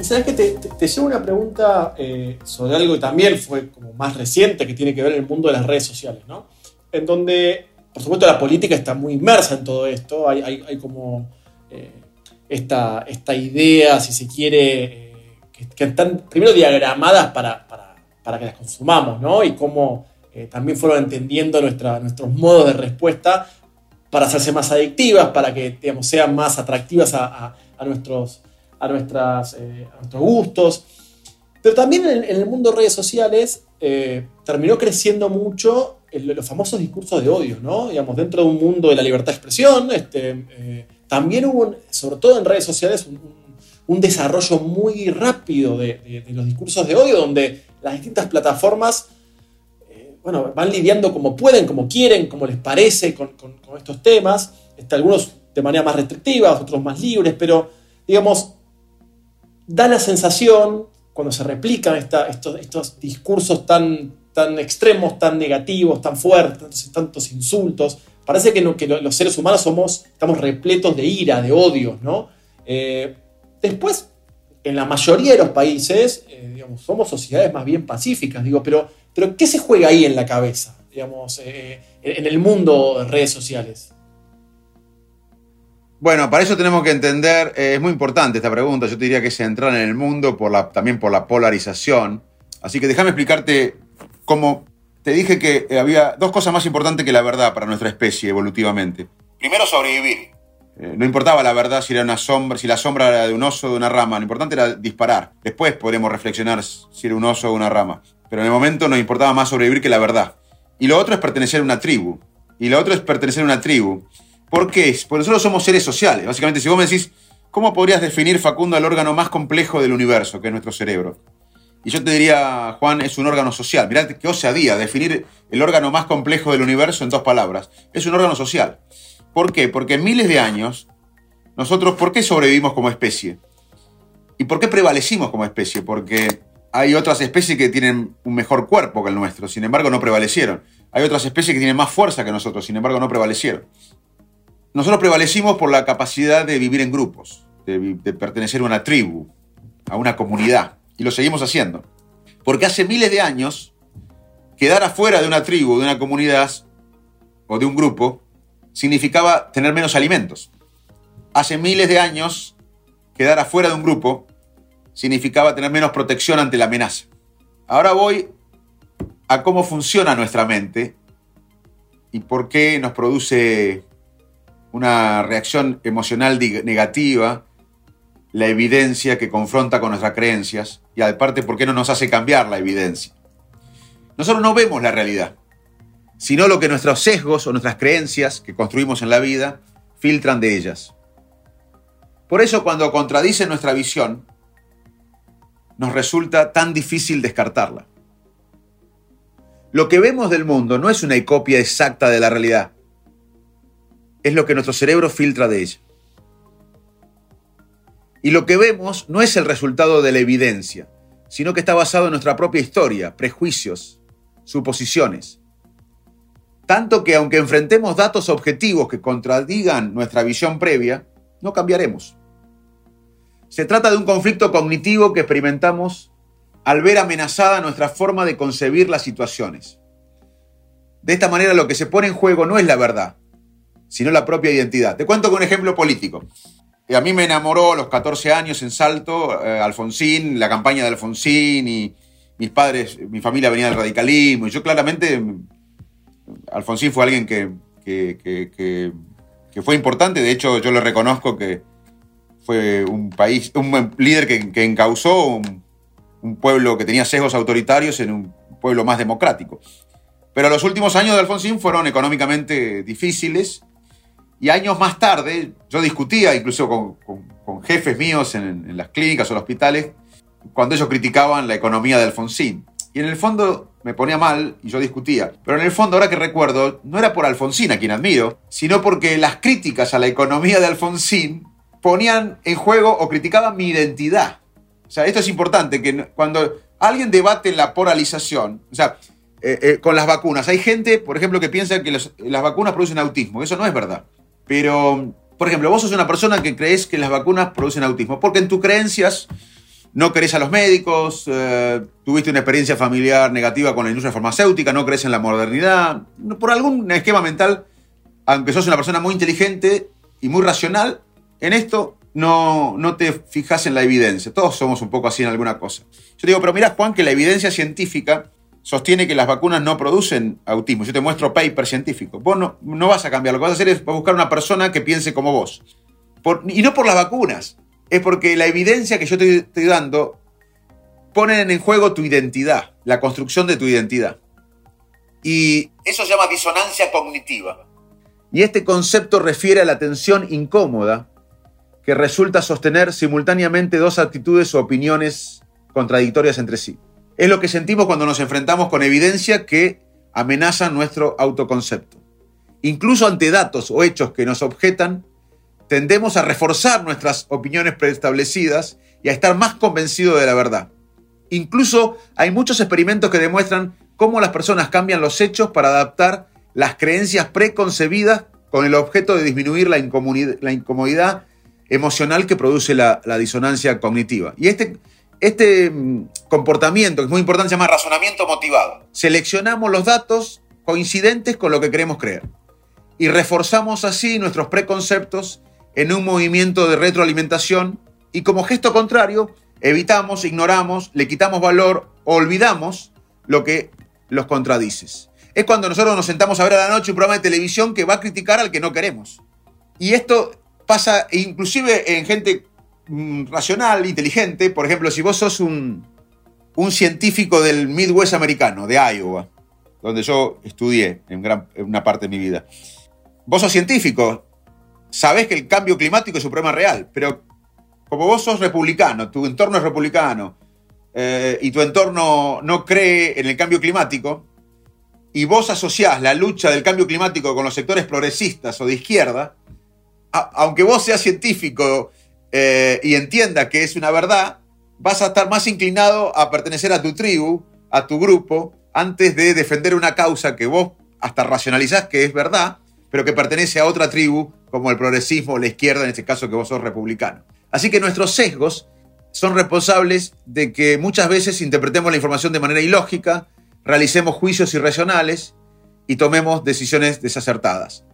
¿Sabes que te, te, llevo una pregunta eh, sobre algo que también fue como más reciente, que tiene que ver en el mundo de las redes sociales, ¿no? En donde, por supuesto, la política está muy inmersa en todo esto, hay, como... Eh, esta, esta idea, si se quiere, eh, que, están primero diagramadas para, para, que las consumamos, ¿no? Y cómo eh, también fueron entendiendo nuestra, nuestros modos de respuesta para hacerse más adictivas, para que digamos, sean más atractivas a, nuestros, a, nuestras, eh, nuestros gustos. Pero también en, el mundo de redes sociales terminó creciendo mucho los famosos discursos de odio, ¿no? Digamos, dentro de un mundo de la libertad de expresión, este, también hubo, sobre todo en redes sociales, desarrollo muy rápido de, los discursos de odio, donde las distintas plataformas eh, bueno, van lidiando como pueden, como quieren, como les parece con, estos temas, este, algunos de manera más restrictiva, otros más libres, pero digamos, da la sensación, cuando se replican estos, estos discursos tan, tan extremos, tan negativos, tan fuertes, tantos insultos, Parece que, los seres humanos somos, estamos repletos de ira, de odio, ¿no? Eh, después, en la mayoría de los países, eh, digamos, somos sociedades más bien pacíficas, digo, pero, pero ¿qué se juega ahí en la cabeza, digamos, eh, en el mundo de redes sociales? Bueno, para eso tenemos que entender, es muy importante esta pregunta, yo te diría que es entrar en el mundo por la, también por la polarización. Así que déjame explicarte cómo te dije que eh, había dos cosas más importantes que la verdad para nuestra especie evolutivamente. Primero, sobrevivir. Eh, no importaba la verdad si era una sombra, si la sombra era de un oso o de una rama, lo importante era disparar. Después podremos reflexionar si era un oso o una rama. Pero en el momento nos importaba más sobrevivir que la verdad. Y lo otro es pertenecer a una tribu. Y lo otro es pertenecer a una tribu. ¿Por qué? Porque nosotros somos seres sociales. Básicamente, si vos me decís, ¿cómo podrías definir, Facundo, el órgano más complejo del universo, que es nuestro cerebro? Y yo te diría, Juan, es un órgano social. Mirá qué osadía definir el órgano más complejo del universo en dos palabras. Es un órgano social. ¿Por qué? Porque en miles de años, nosotros, ¿por qué sobrevivimos como especie? ¿Y por qué prevalecimos como especie? Porque hay otras especies que tienen un mejor cuerpo que el nuestro, sin embargo no prevalecieron. Hay otras especies que tienen más fuerza que nosotros, sin embargo no prevalecieron. Nosotros prevalecimos por la capacidad de vivir en grupos, de, de pertenecer a una tribu, a una comunidad y lo seguimos haciendo. Porque hace miles de años, quedar afuera de una tribu, de una comunidad o de un grupo, significaba tener menos alimentos. Hace miles de años, quedar afuera de un grupo significaba tener menos protección ante la amenaza. Ahora voy a cómo funciona nuestra mente y por qué nos produce una reacción emocional negativa la evidencia que confronta con nuestras creencias y aparte por qué no nos hace cambiar la evidencia. Nosotros no vemos la realidad, sino lo que nuestros sesgos o nuestras creencias que construimos en la vida filtran de ellas. Por eso cuando contradicen nuestra visión, nos resulta tan difícil descartarla. Lo que vemos del mundo no es una copia exacta de la realidad, es lo que nuestro cerebro filtra de ella. Y lo que vemos no es el resultado de la evidencia, sino que está basado en nuestra propia historia, prejuicios, suposiciones. Tanto que aunque enfrentemos datos objetivos que contradigan nuestra visión previa, no cambiaremos. Se trata de un conflicto cognitivo que experimentamos al ver amenazada nuestra forma de concebir las situaciones. De esta manera lo que se pone en juego no es la verdad, sino la propia identidad. Te cuento con un ejemplo político a mí me enamoró a los 14 años en Salto, eh, Alfonsín, la campaña de Alfonsín y mis padres, mi familia venía del radicalismo y yo claramente, Alfonsín fue alguien que, que, fue importante, de hecho yo le reconozco que fue un país, un líder que, que encauzó un, pueblo que tenía sesgos autoritarios en un pueblo más democrático. Pero los últimos años de Alfonsín fueron económicamente difíciles y años más tarde yo discutía incluso con, jefes míos en, las clínicas o los hospitales cuando ellos criticaban la economía de Alfonsín. Y en el fondo me ponía mal y yo discutía. Pero en el fondo, ahora que recuerdo, no era por Alfonsín, a quien admiro, sino porque las críticas a la economía de Alfonsín ponían en juego o criticaban mi identidad. O sea, esto es importante, que cuando alguien debate la polarización, o sea, eh, eh, con las vacunas, hay gente, por ejemplo, que piensa que las vacunas producen autismo. Eso no es verdad. Pero, por ejemplo, vos sos una persona que crees que las vacunas producen autismo, porque en tus creencias no crees a los médicos, eh, tuviste una experiencia familiar negativa con la industria farmacéutica, no crees en la modernidad, por algún esquema mental, aunque sos una persona muy inteligente y muy racional, en esto no, no te fijas en la evidencia. Todos somos un poco así en alguna cosa. Yo digo, pero mira, Juan, que la evidencia científica sostiene que las vacunas no producen autismo. Yo te muestro paper científico. Vos no, vas a cambiar. Lo que vas a hacer es buscar una persona que piense como vos. y no por las vacunas. Es porque la evidencia que yo te estoy dando ponen en juego tu identidad, la construcción de tu identidad. Y eso se llama disonancia cognitiva. Y este concepto refiere a la tensión incómoda que resulta sostener simultáneamente dos actitudes o opiniones contradictorias entre sí. Es lo que sentimos cuando nos enfrentamos con evidencia que amenaza nuestro autoconcepto. Incluso ante datos o hechos que nos objetan, tendemos a reforzar nuestras opiniones preestablecidas y a estar más convencidos de la verdad. Incluso hay muchos experimentos que demuestran cómo las personas cambian los hechos para adaptar las creencias preconcebidas con el objeto de disminuir la incomodidad emocional que produce la, disonancia cognitiva. Y este, este mm, comportamiento, que es muy importante, se llama razonamiento motivado. Seleccionamos los datos coincidentes con lo que queremos creer y reforzamos así nuestros preconceptos en un movimiento de retroalimentación y como gesto contrario evitamos, ignoramos, le quitamos valor o olvidamos lo que los contradices. Es cuando nosotros nos sentamos a ver a la noche un programa de televisión que va a criticar al que no queremos. Y esto pasa inclusive en gente mm, racional, inteligente. Por ejemplo, si vos sos un, científico del Midwest americano, de Iowa, donde yo estudié en, gran, una parte de mi vida. Vos sos científico, sabés que el cambio climático es un problema real, pero como vos sos republicano, tu entorno es republicano, eh, y tu entorno no cree en el cambio climático, y vos asociás la lucha del cambio climático con los sectores progresistas o de izquierda, aunque vos seas científico eh, y entienda que es una verdad, vas a estar más inclinado a pertenecer a tu tribu, a tu grupo, antes de defender una causa que vos hasta racionalizás que es verdad, pero que pertenece a otra tribu, como el progresismo o la izquierda, en este caso que vos sos republicano. Así que nuestros sesgos son responsables de que muchas veces interpretemos la información de manera ilógica, realicemos juicios irracionales y tomemos decisiones desacertadas.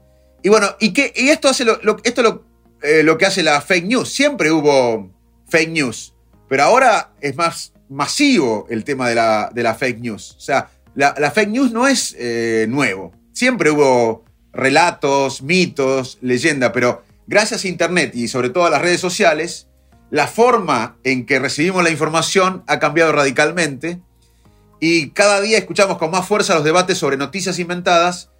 Y bueno, ¿y, qué, y esto hace lo, esto lo, eh, lo que hace la fake news. Siempre hubo fake news, pero ahora es más masivo el tema de la, de la fake news. O sea, la, fake news no es eh, nuevo. Siempre hubo relatos, mitos, leyenda, pero gracias a Internet y sobre todo a las redes sociales, la forma en que recibimos la información ha cambiado radicalmente y cada día escuchamos con más fuerza los debates sobre noticias inventadas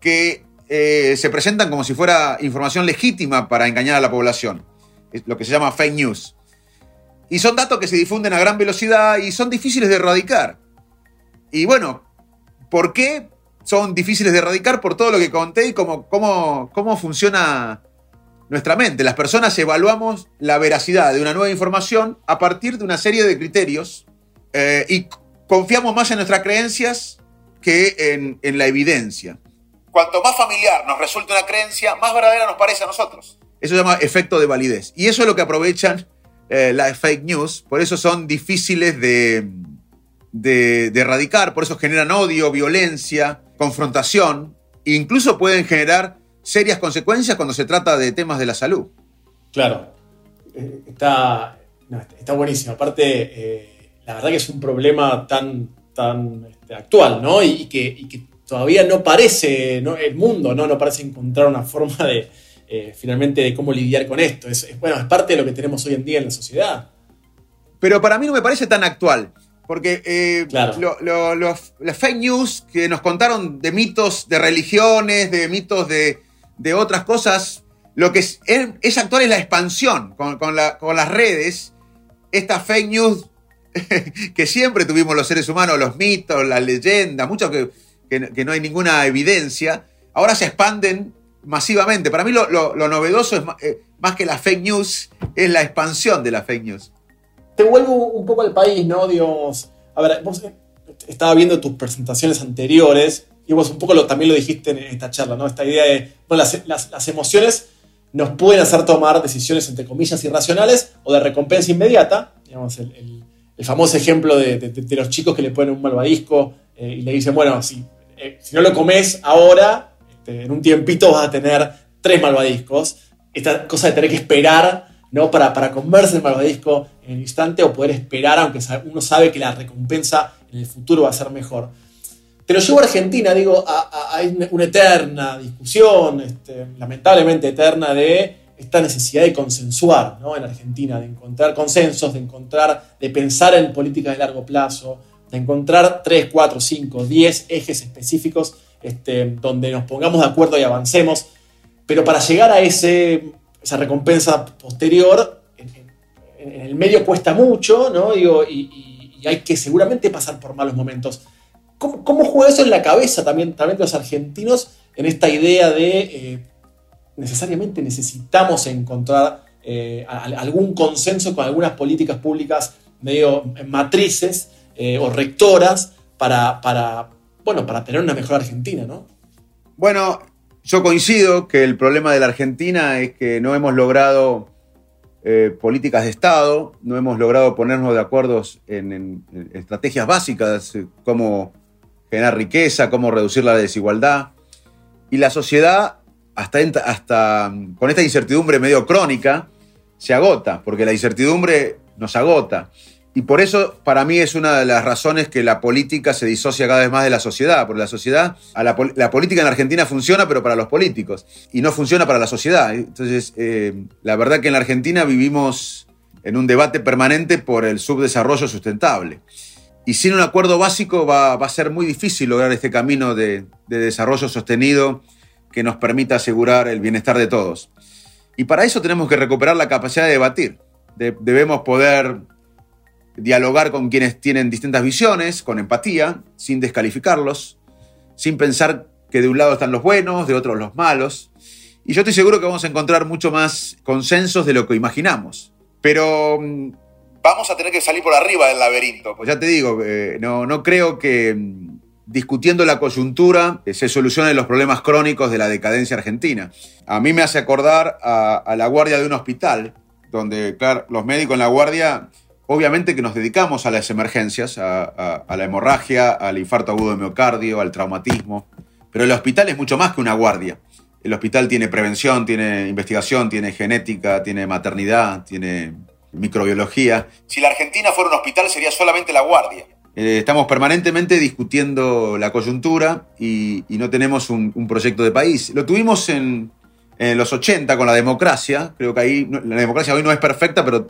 que eh, se presentan como si fuera información legítima para engañar a la población, es lo que se llama fake news. Y son datos que se difunden a gran velocidad y son difíciles de erradicar. Y bueno, ¿por qué son difíciles de erradicar? Por todo lo que conté y cómo, cómo, cómo funciona nuestra mente. Las personas evaluamos la veracidad de una nueva información a partir de una serie de criterios eh, y confiamos más en nuestras creencias que en, en la evidencia. Cuanto más familiar nos resulta una creencia, más verdadera nos parece a nosotros. Eso se llama efecto de validez. Y eso es lo que aprovechan eh, las fake news. Por eso son difíciles de, de, erradicar. Por eso generan odio, violencia, confrontación. E incluso pueden generar serias consecuencias cuando se trata de temas de la salud. Claro. Eh, está, está buenísimo. Aparte, eh, la verdad que es un problema tan, tan este, actual, ¿no? Y, que, y que todavía no parece, el mundo ¿no? no parece encontrar una forma de, eh, finalmente de cómo lidiar con esto. Es, bueno, es parte de lo que tenemos hoy en día en la sociedad. Pero para mí no me parece tan actual. Porque eh, las fake news que nos contaron de mitos de religiones, de mitos de, otras cosas, lo que es, actual es la expansión con, con, las redes. Estas fake news que siempre tuvimos los seres humanos, los mitos, las leyendas, muchos que, que, no hay ninguna evidencia, ahora se expanden masivamente. Para mí lo, novedoso es eh, más, que la fake news, es la expansión de la fake news. Te vuelvo un poco al país, ¿no? Dios, a ver, vos eh, estaba viendo tus presentaciones anteriores y vos un poco lo, también lo dijiste en esta charla, ¿no? Esta idea de, bueno, las, emociones nos pueden hacer tomar decisiones, entre comillas, irracionales o de recompensa inmediata. Digamos, el, famoso ejemplo de, los chicos que le ponen un malvadisco eh, y le dicen, bueno, si, si no lo comes ahora, este, en un tiempito vas a tener tres malvadiscos. Esta cosa de tener que esperar ¿no? para, para comerse el malvadisco en el instante o poder esperar, aunque uno sabe que la recompensa en el futuro va a ser mejor. Te lo llevo a Argentina, digo, hay una eterna discusión, este, lamentablemente eterna, de esta necesidad de consensuar ¿no? en Argentina, de encontrar consensos, de encontrar, de pensar en políticas de largo plazo, de encontrar tres, cuatro, cinco, diez ejes específicos este, donde nos pongamos de acuerdo y avancemos. Pero para llegar a ese, esa recompensa posterior, en, el medio cuesta mucho, ¿no? Digo, y, hay que seguramente pasar por malos momentos. ¿Cómo, juega eso en la cabeza también, también de los argentinos en esta idea de eh, necesariamente necesitamos encontrar eh, algún consenso con algunas políticas públicas medio matrices eh, o rectoras para, para, bueno, para tener una mejor Argentina, ¿no? Bueno, yo coincido que el problema de la Argentina es que no hemos logrado eh, políticas de Estado, no hemos logrado ponernos de acuerdo en, estrategias básicas, eh, cómo generar riqueza, cómo reducir la desigualdad. Y la sociedad, hasta, hasta con esta incertidumbre medio crónica, se agota, porque la incertidumbre nos agota. Y por eso, para mí, es una de las razones que la política se disocia cada vez más de la sociedad. Porque la sociedad, la, política en Argentina funciona, pero para los políticos. Y no funciona para la sociedad. Entonces, eh, la verdad que en la Argentina vivimos en un debate permanente por el subdesarrollo sustentable. Y sin un acuerdo básico va, a ser muy difícil lograr este camino de, desarrollo sostenido que nos permita asegurar el bienestar de todos. Y para eso tenemos que recuperar la capacidad de debatir. debemos poder dialogar con quienes tienen distintas visiones, con empatía, sin descalificarlos, sin pensar que de un lado están los buenos, de otro los malos. Y yo estoy seguro que vamos a encontrar mucho más consensos de lo que imaginamos. Pero mm, vamos a tener que salir por arriba del laberinto. Pues ya te digo, eh, no, no creo que mm, discutiendo la coyuntura eh, se solucionen los problemas crónicos de la decadencia argentina. A mí me hace acordar a, a la guardia de un hospital, donde, claro, los médicos en la guardia Obviamente que nos dedicamos a las emergencias, a, la hemorragia, al infarto agudo de miocardio, al traumatismo, pero el hospital es mucho más que una guardia. El hospital tiene prevención, tiene investigación, tiene genética, tiene maternidad, tiene microbiología. Si la Argentina fuera un hospital sería solamente la guardia. Eh, estamos permanentemente discutiendo la coyuntura y, no tenemos un, proyecto de país. Lo tuvimos en, en, los 80 con la democracia. Creo que ahí la democracia hoy no es perfecta, pero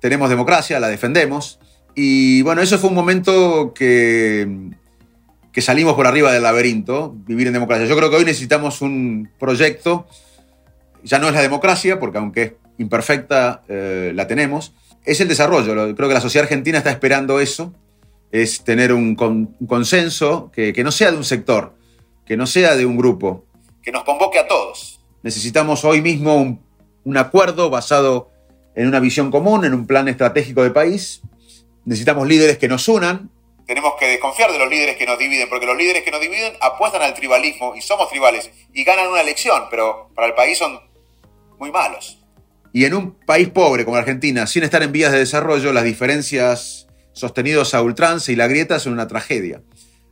tenemos democracia, la defendemos. Y bueno, eso fue un momento que, que salimos por arriba del laberinto, vivir en democracia. Yo creo que hoy necesitamos un proyecto, ya no es la democracia, porque aunque es imperfecta, eh, la tenemos, es el desarrollo. Creo que la sociedad argentina está esperando eso, es tener un, consenso que, que no sea de un sector, que no sea de un grupo, que nos convoque a todos. Necesitamos hoy mismo un, un acuerdo basado en una visión común, en un plan estratégico de país. Necesitamos líderes que nos unan. Tenemos que desconfiar de los líderes que nos dividen, porque los líderes que nos dividen apuestan al tribalismo y somos tribales y ganan una elección, pero para el país son muy malos. Y en un país pobre como Argentina, sin estar en vías de desarrollo, las diferencias sostenidas a ultranza y la grieta son una tragedia.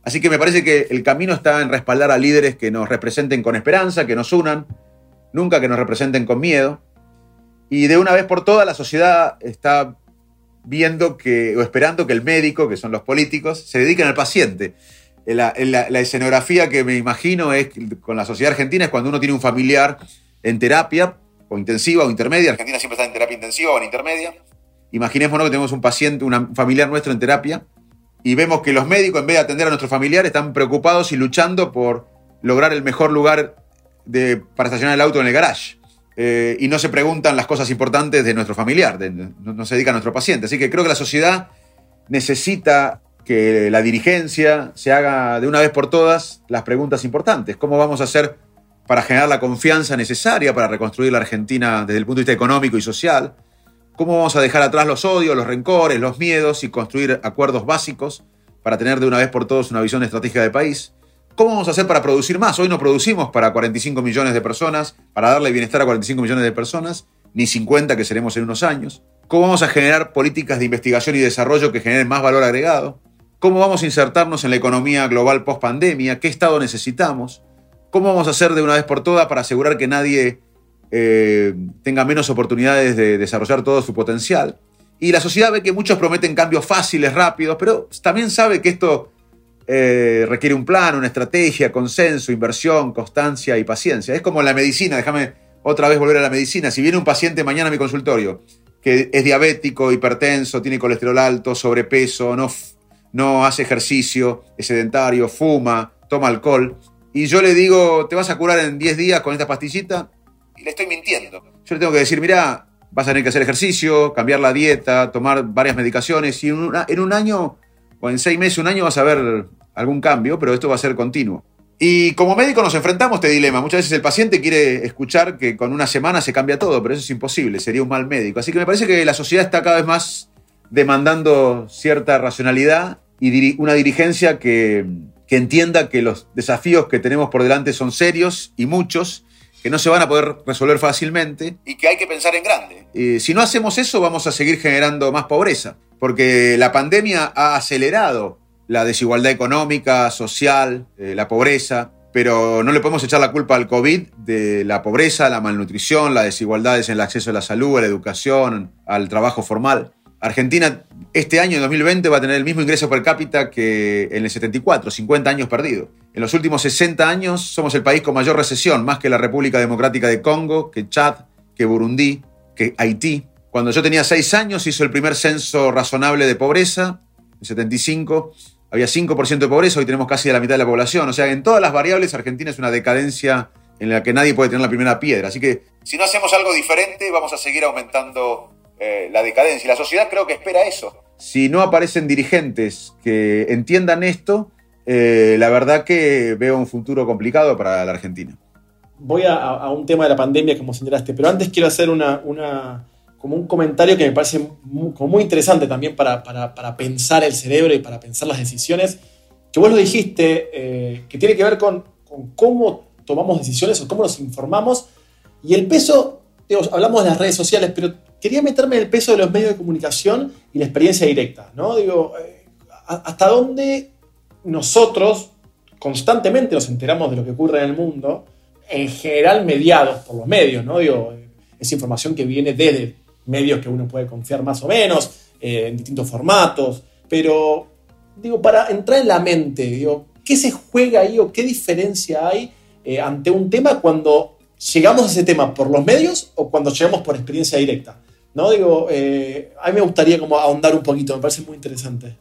Así que me parece que el camino está en respaldar a líderes que nos representen con esperanza, que nos unan, nunca que nos representen con miedo. Y de una vez por todas la sociedad está viendo que, o esperando que el médico, que son los políticos, se dediquen al paciente. La, escenografía que me imagino es con la sociedad argentina es cuando uno tiene un familiar en terapia, o intensiva o intermedia. Argentina siempre está en terapia intensiva o en intermedia. Imaginémonos que tenemos un paciente, un familiar nuestro en terapia, y vemos que los médicos, en vez de atender a nuestros familiares, están preocupados y luchando por lograr el mejor lugar para estacionar el auto en el garage. Eh, y no se preguntan las cosas importantes de nuestro familiar, no, se dedica a nuestro paciente. Así que creo que la sociedad necesita que la dirigencia se haga de una vez por todas las preguntas importantes. ¿Cómo vamos a hacer para generar la confianza necesaria para reconstruir la Argentina desde el punto de vista económico y social? ¿Cómo vamos a dejar atrás los odios, los rencores, los miedos y construir acuerdos básicos para tener de una vez por todas una visión estratégica de país? ¿Cómo vamos a hacer para producir más? Hoy no producimos para 45 millones de personas, para darle bienestar a 45 millones de personas, ni 50 que seremos en unos años. ¿Cómo vamos a generar políticas de investigación y desarrollo que generen más valor agregado? ¿Cómo vamos a insertarnos en la economía global post pandemia? ¿Qué Estado necesitamos? ¿Cómo vamos a hacer de una vez por todas para asegurar que nadie eh, tenga menos oportunidades de desarrollar todo su potencial? Y la sociedad ve que muchos prometen cambios fáciles, rápidos, pero también sabe que esto eh, requiere un plan, una estrategia, consenso, inversión, constancia y paciencia. Es como en la medicina, déjame otra vez volver a la medicina. Si viene un paciente mañana a mi consultorio que es diabético, hipertenso, tiene colesterol alto, sobrepeso, no, no hace ejercicio, es sedentario, fuma, toma alcohol, y yo le digo, te vas a curar en 10 días con esta pastillita, y le estoy mintiendo. Yo le tengo que decir, mira, vas a tener que hacer ejercicio, cambiar la dieta, tomar varias medicaciones, y en un año o en seis meses, un año vas a ver algún cambio, pero esto va a ser continuo. Y como médico nos enfrentamos a este dilema. Muchas veces el paciente quiere escuchar que con una semana se cambia todo, pero eso es imposible, sería un mal médico. Así que me parece que la sociedad está cada vez más demandando cierta racionalidad y una dirigencia que, entienda que los desafíos que tenemos por delante son serios y muchos, que no se van a poder resolver fácilmente y que hay que pensar en grande. Eh, si no hacemos eso, vamos a seguir generando más pobreza porque la pandemia ha acelerado la desigualdad económica, social, eh, la pobreza, pero no le podemos echar la culpa al COVID de la pobreza, la malnutrición, las desigualdades en el acceso a la salud, a la educación, al trabajo formal. Argentina este año, en 2020, va a tener el mismo ingreso per cápita que en el 74, 50 años perdidos. En los últimos 60 años somos el país con mayor recesión, más que la República Democrática de Congo, que Chad, que Burundi, que Haití. Cuando yo tenía seis años hizo el primer censo razonable de pobreza, en 75. Había 5% de pobreza, hoy tenemos casi la mitad de la población. O sea, en todas las variables, Argentina es una decadencia en la que nadie puede tener la primera piedra. Así que si no hacemos algo diferente, vamos a seguir aumentando eh, la decadencia. Y la sociedad creo que espera eso. Si no aparecen dirigentes que entiendan esto, eh, la verdad que veo un futuro complicado para la Argentina. Voy a, un tema de la pandemia, como señalaste, pero antes quiero hacer una, una como un comentario que me parece muy, muy interesante también para, para, pensar el cerebro y para pensar las decisiones, que vos lo dijiste, eh, que tiene que ver con, con, cómo tomamos decisiones o cómo nos informamos y el peso, hablamos de las redes sociales, pero quería meterme en el peso de los medios de comunicación y la experiencia directa, ¿no? Digo, eh, hasta dónde nosotros constantemente nos enteramos de lo que ocurre en el mundo, en general mediados por los medios, ¿no? Digo, es información que viene desde medios que uno puede confiar más o menos, eh, en distintos formatos, pero digo, para entrar en la mente, digo, ¿qué se juega ahí o qué diferencia hay eh, ante un tema cuando llegamos a ese tema por los medios o cuando llegamos por experiencia directa? ¿No? Digo, eh, a mí me gustaría como ahondar un poquito, me parece muy interesante.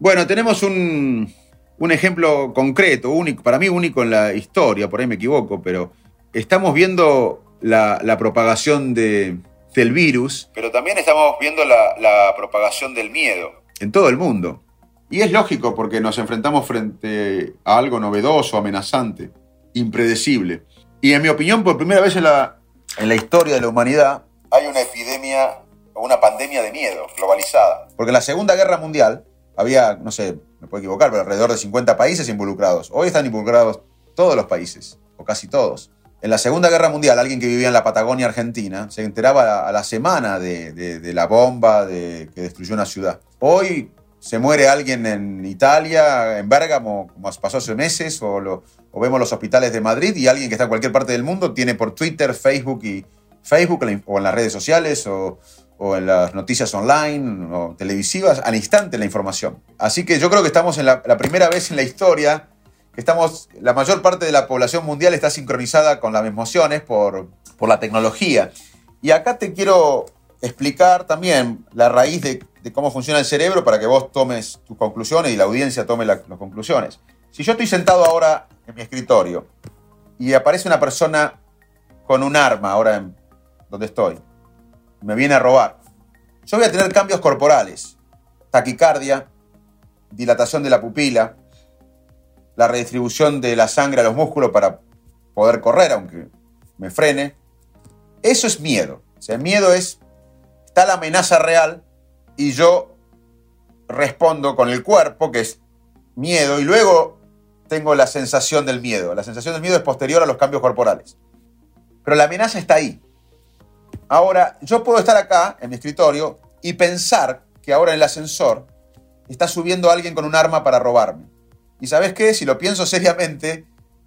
Bueno, tenemos un, un ejemplo concreto, único, para mí único en la historia, por ahí me equivoco, pero estamos viendo la, la propagación de, del virus, pero también estamos viendo la, propagación del miedo en todo el mundo. Y es lógico porque nos enfrentamos frente a algo novedoso, amenazante, impredecible. Y en mi opinión, por primera vez en la, en la historia de la humanidad, hay una epidemia o una pandemia de miedo globalizada. Porque en la Segunda Guerra Mundial había, no sé, me puedo equivocar, pero alrededor de 50 países involucrados. Hoy están involucrados todos los países, o casi todos. En la Segunda Guerra Mundial, alguien que vivía en la Patagonia Argentina se enteraba a la semana de, la bomba que destruyó una ciudad. Hoy se muere alguien en Italia, en Bérgamo, como pasó hace meses, o, vemos los hospitales de Madrid y alguien que está en cualquier parte del mundo tiene por Twitter, Facebook y Facebook o en las redes sociales o, en las noticias online o televisivas al instante la información. Así que yo creo que estamos en la primera vez en la historia estamos, la mayor parte de la población mundial está sincronizada con las emociones por, por la tecnología. Y acá te quiero explicar también la raíz de, cómo funciona el cerebro para que vos tomes tus conclusiones y la audiencia tome las conclusiones. Si yo estoy sentado ahora en mi escritorio y aparece una persona con un arma ahora en donde estoy, me viene a robar, yo voy a tener cambios corporales, taquicardia, dilatación de la pupila, la redistribución de la sangre a los músculos para poder correr, aunque me frene. Eso es miedo. O sea, el miedo es, está la amenaza real y yo respondo con el cuerpo, que es miedo, y luego tengo la sensación del miedo. La sensación del miedo es posterior a los cambios corporales. Pero la amenaza está ahí. Ahora, yo puedo estar acá en mi escritorio y pensar que ahora en el ascensor está subiendo alguien con un arma para robarme. Y sabes qué, si lo pienso seriamente,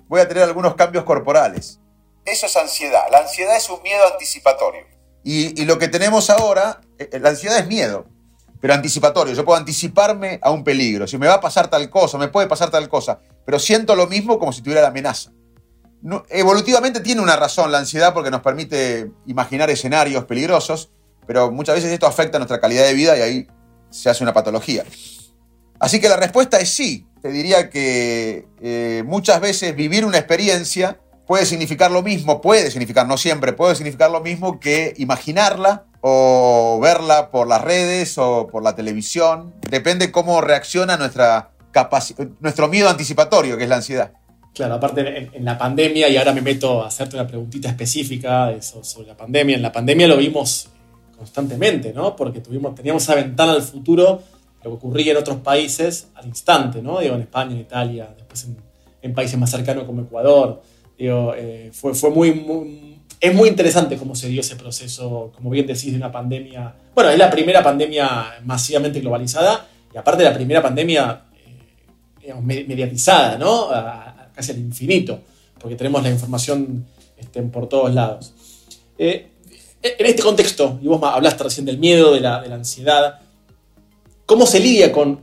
voy a tener algunos cambios corporales. Eso es ansiedad. La ansiedad es un miedo anticipatorio. Y, lo que tenemos ahora, eh, eh, la ansiedad es miedo, pero anticipatorio. Yo puedo anticiparme a un peligro. Si me va a pasar tal cosa, me puede pasar tal cosa, pero siento lo mismo como si tuviera la amenaza. evolutivamente tiene una razón la ansiedad porque nos permite imaginar escenarios peligrosos, pero muchas veces esto afecta a nuestra calidad de vida y ahí se hace una patología. Así que la respuesta es sí. Te diría que eh, muchas veces vivir una experiencia puede significar lo mismo, puede significar, no siempre, puede significar lo mismo que imaginarla o verla por las redes o por la televisión. Depende cómo reacciona nuestra nuestro miedo anticipatorio, que es la ansiedad. Claro, aparte en, la pandemia, y ahora me meto a hacerte una preguntita específica sobre la pandemia, en la pandemia lo vimos constantemente, ¿no? Porque tuvimos, teníamos esa ventana al futuro lo que ocurría en otros países al instante, ¿no? Digo, en España, en Italia, después en, países más cercanos como Ecuador. Digo, eh, fue, fue muy, Es muy interesante cómo se dio ese proceso, como bien decís, de una pandemia. Bueno, es la primera pandemia masivamente globalizada y aparte la primera pandemia eh, mediatizada, ¿no? casi al infinito, porque tenemos la información este, por todos lados. Eh, en este contexto, y vos hablaste recién del miedo, de la, de la ansiedad, ¿Cómo se lidia con,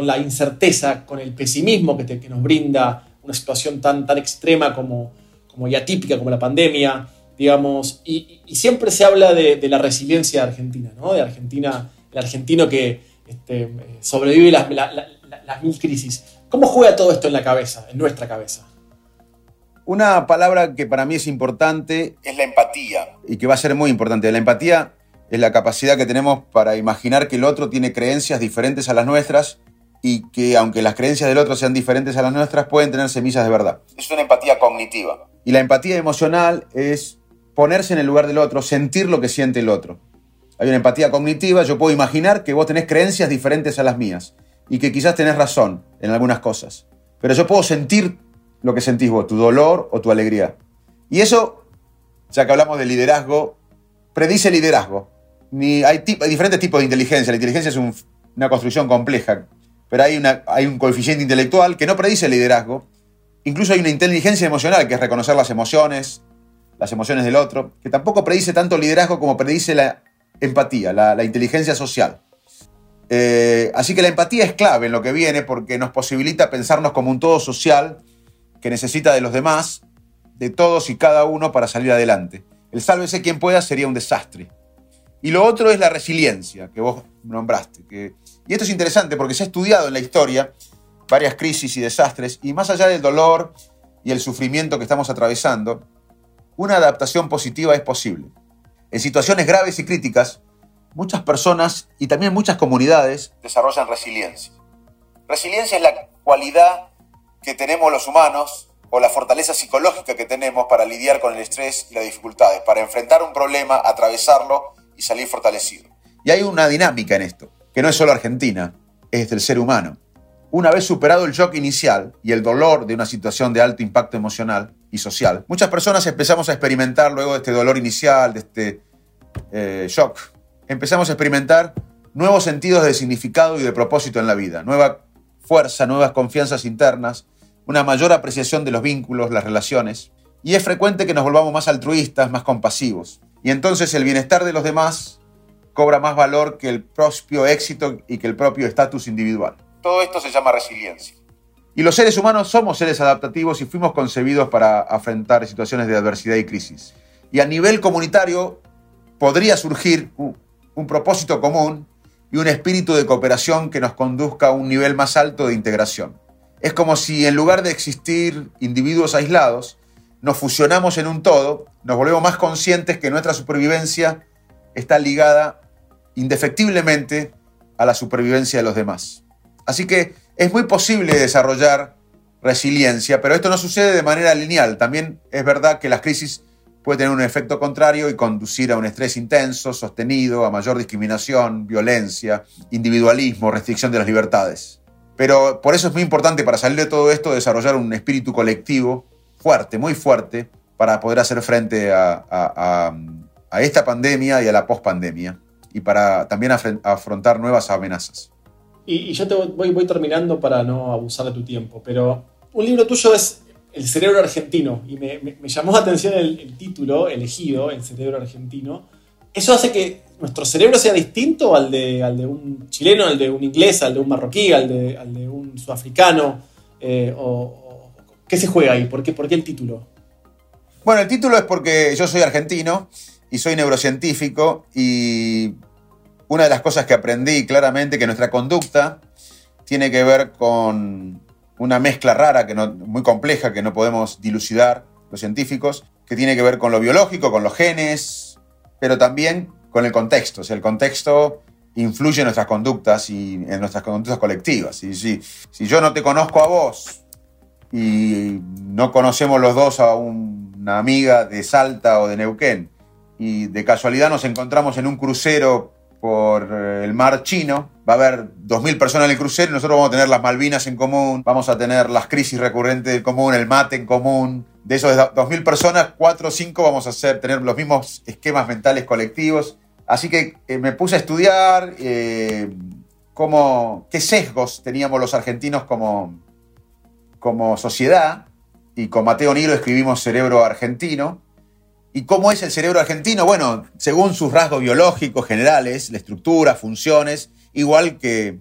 la, incerteza, con el pesimismo que, nos brinda una situación tan, tan extrema como, como y atípica como la pandemia? Digamos, y, siempre se habla de, la resiliencia argentina, ¿no? De Argentina, el argentino que este, sobrevive las, las mil crisis. ¿Cómo juega todo esto en la cabeza, en nuestra cabeza? Una palabra que para mí es importante es la empatía y que va a ser muy importante. La empatía es la capacidad que tenemos para imaginar que el otro tiene creencias diferentes a las nuestras y que aunque las creencias del otro sean diferentes a las nuestras, pueden tener semillas de verdad. Es una empatía cognitiva. Y la empatía emocional es ponerse en el lugar del otro, sentir lo que siente el otro. Hay una empatía cognitiva, yo puedo imaginar que vos tenés creencias diferentes a las mías y que quizás tenés razón en algunas cosas. Pero yo puedo sentir lo que sentís vos, tu dolor o tu alegría. Y eso, ya que hablamos de liderazgo, predice liderazgo ni hay, diferentes tipos de inteligencia. La inteligencia es una construcción compleja, pero hay, hay un coeficiente intelectual que no predice el liderazgo. Incluso hay una inteligencia emocional, que es reconocer las emociones, las emociones del otro, que tampoco predice tanto liderazgo como predice la empatía, la, inteligencia social. Eh, así que la empatía es clave en lo que viene porque nos posibilita pensarnos como un todo social que necesita de los demás, de todos y cada uno para salir adelante. El sálvese quien pueda sería un desastre. Y lo otro es la resiliencia, que vos nombraste. Que, y esto es interesante porque se ha estudiado en la historia varias crisis y desastres, y más allá del dolor y el sufrimiento que estamos atravesando, una adaptación positiva es posible. En situaciones graves y críticas, muchas personas y también muchas comunidades desarrollan resiliencia. Resiliencia es la cualidad que tenemos los humanos o la fortaleza psicológica que tenemos para lidiar con el estrés y las dificultades, para enfrentar un problema, atravesarlo y salir fortalecido. Y hay una dinámica en esto, que no es solo Argentina, es del ser humano. Una vez superado el shock inicial y el dolor de una situación de alto impacto emocional y social, muchas personas empezamos a experimentar luego de este dolor inicial, de este eh, shock, empezamos a experimentar nuevos sentidos de significado y de propósito en la vida, nueva fuerza, nuevas confianzas internas, una mayor apreciación de los vínculos, las relaciones. Y es frecuente que nos volvamos más altruistas, más compasivos. Y entonces el bienestar de los demás cobra más valor que el propio éxito y que el propio estatus individual. Todo esto se llama resiliencia. Y los seres humanos somos seres adaptativos y fuimos concebidos para afrontar situaciones de adversidad y crisis. Y a nivel comunitario podría surgir un propósito común y un espíritu de cooperación que nos conduzca a un nivel más alto de integración. Es como si en lugar de existir individuos aislados, nos fusionamos en un todo, nos volvemos más conscientes que nuestra supervivencia está ligada indefectiblemente a la supervivencia de los demás. Así que es muy posible desarrollar resiliencia, pero esto no sucede de manera lineal. También es verdad que las crisis pueden tener un efecto contrario y conducir a un estrés intenso, sostenido, a mayor discriminación, violencia, individualismo, restricción de las libertades. Pero por eso es muy importante para salir de todo esto desarrollar un espíritu colectivo fuerte, muy fuerte, para poder hacer frente a, esta pandemia y a la pospandemia y para también afrontar nuevas amenazas. Y, yo te voy, voy, terminando para no abusar de tu tiempo, pero un libro tuyo es El cerebro argentino y me, llamó la atención el, título elegido, El cerebro argentino. ¿Eso hace que nuestro cerebro sea distinto al de, al de un chileno, al de un inglés, al de un marroquí, al de, al de un sudafricano? Eh, o, ¿Qué se juega ahí? ¿Por qué, ¿Por qué el título? Bueno, el título es porque yo soy argentino y soy neurocientífico y una de las cosas que aprendí claramente que nuestra conducta tiene que ver con una mezcla rara, que no, muy compleja, que no podemos dilucidar los científicos, que tiene que ver con lo biológico, con los genes, pero también con el contexto. O sea, el contexto influye en nuestras conductas y en nuestras conductas colectivas. Y si, si yo no te conozco a vos y no conocemos los dos a una amiga de Salta o de Neuquén y de casualidad nos encontramos en un crucero por eh, el mar chino, va a haber 2.000 personas en el crucero y nosotros vamos a tener las Malvinas en común, vamos a tener las crisis recurrentes en común, el mate en común. De esos 2.000 personas, 4 o 5 vamos a hacer, tener los mismos esquemas mentales colectivos. Así que eh, me puse a estudiar eh, cómo, qué sesgos teníamos los argentinos como, como sociedad y con Mateo Niro escribimos Cerebro Argentino. ¿Y cómo es el cerebro argentino? Bueno, según sus rasgos biológicos generales, la estructura, funciones, igual que,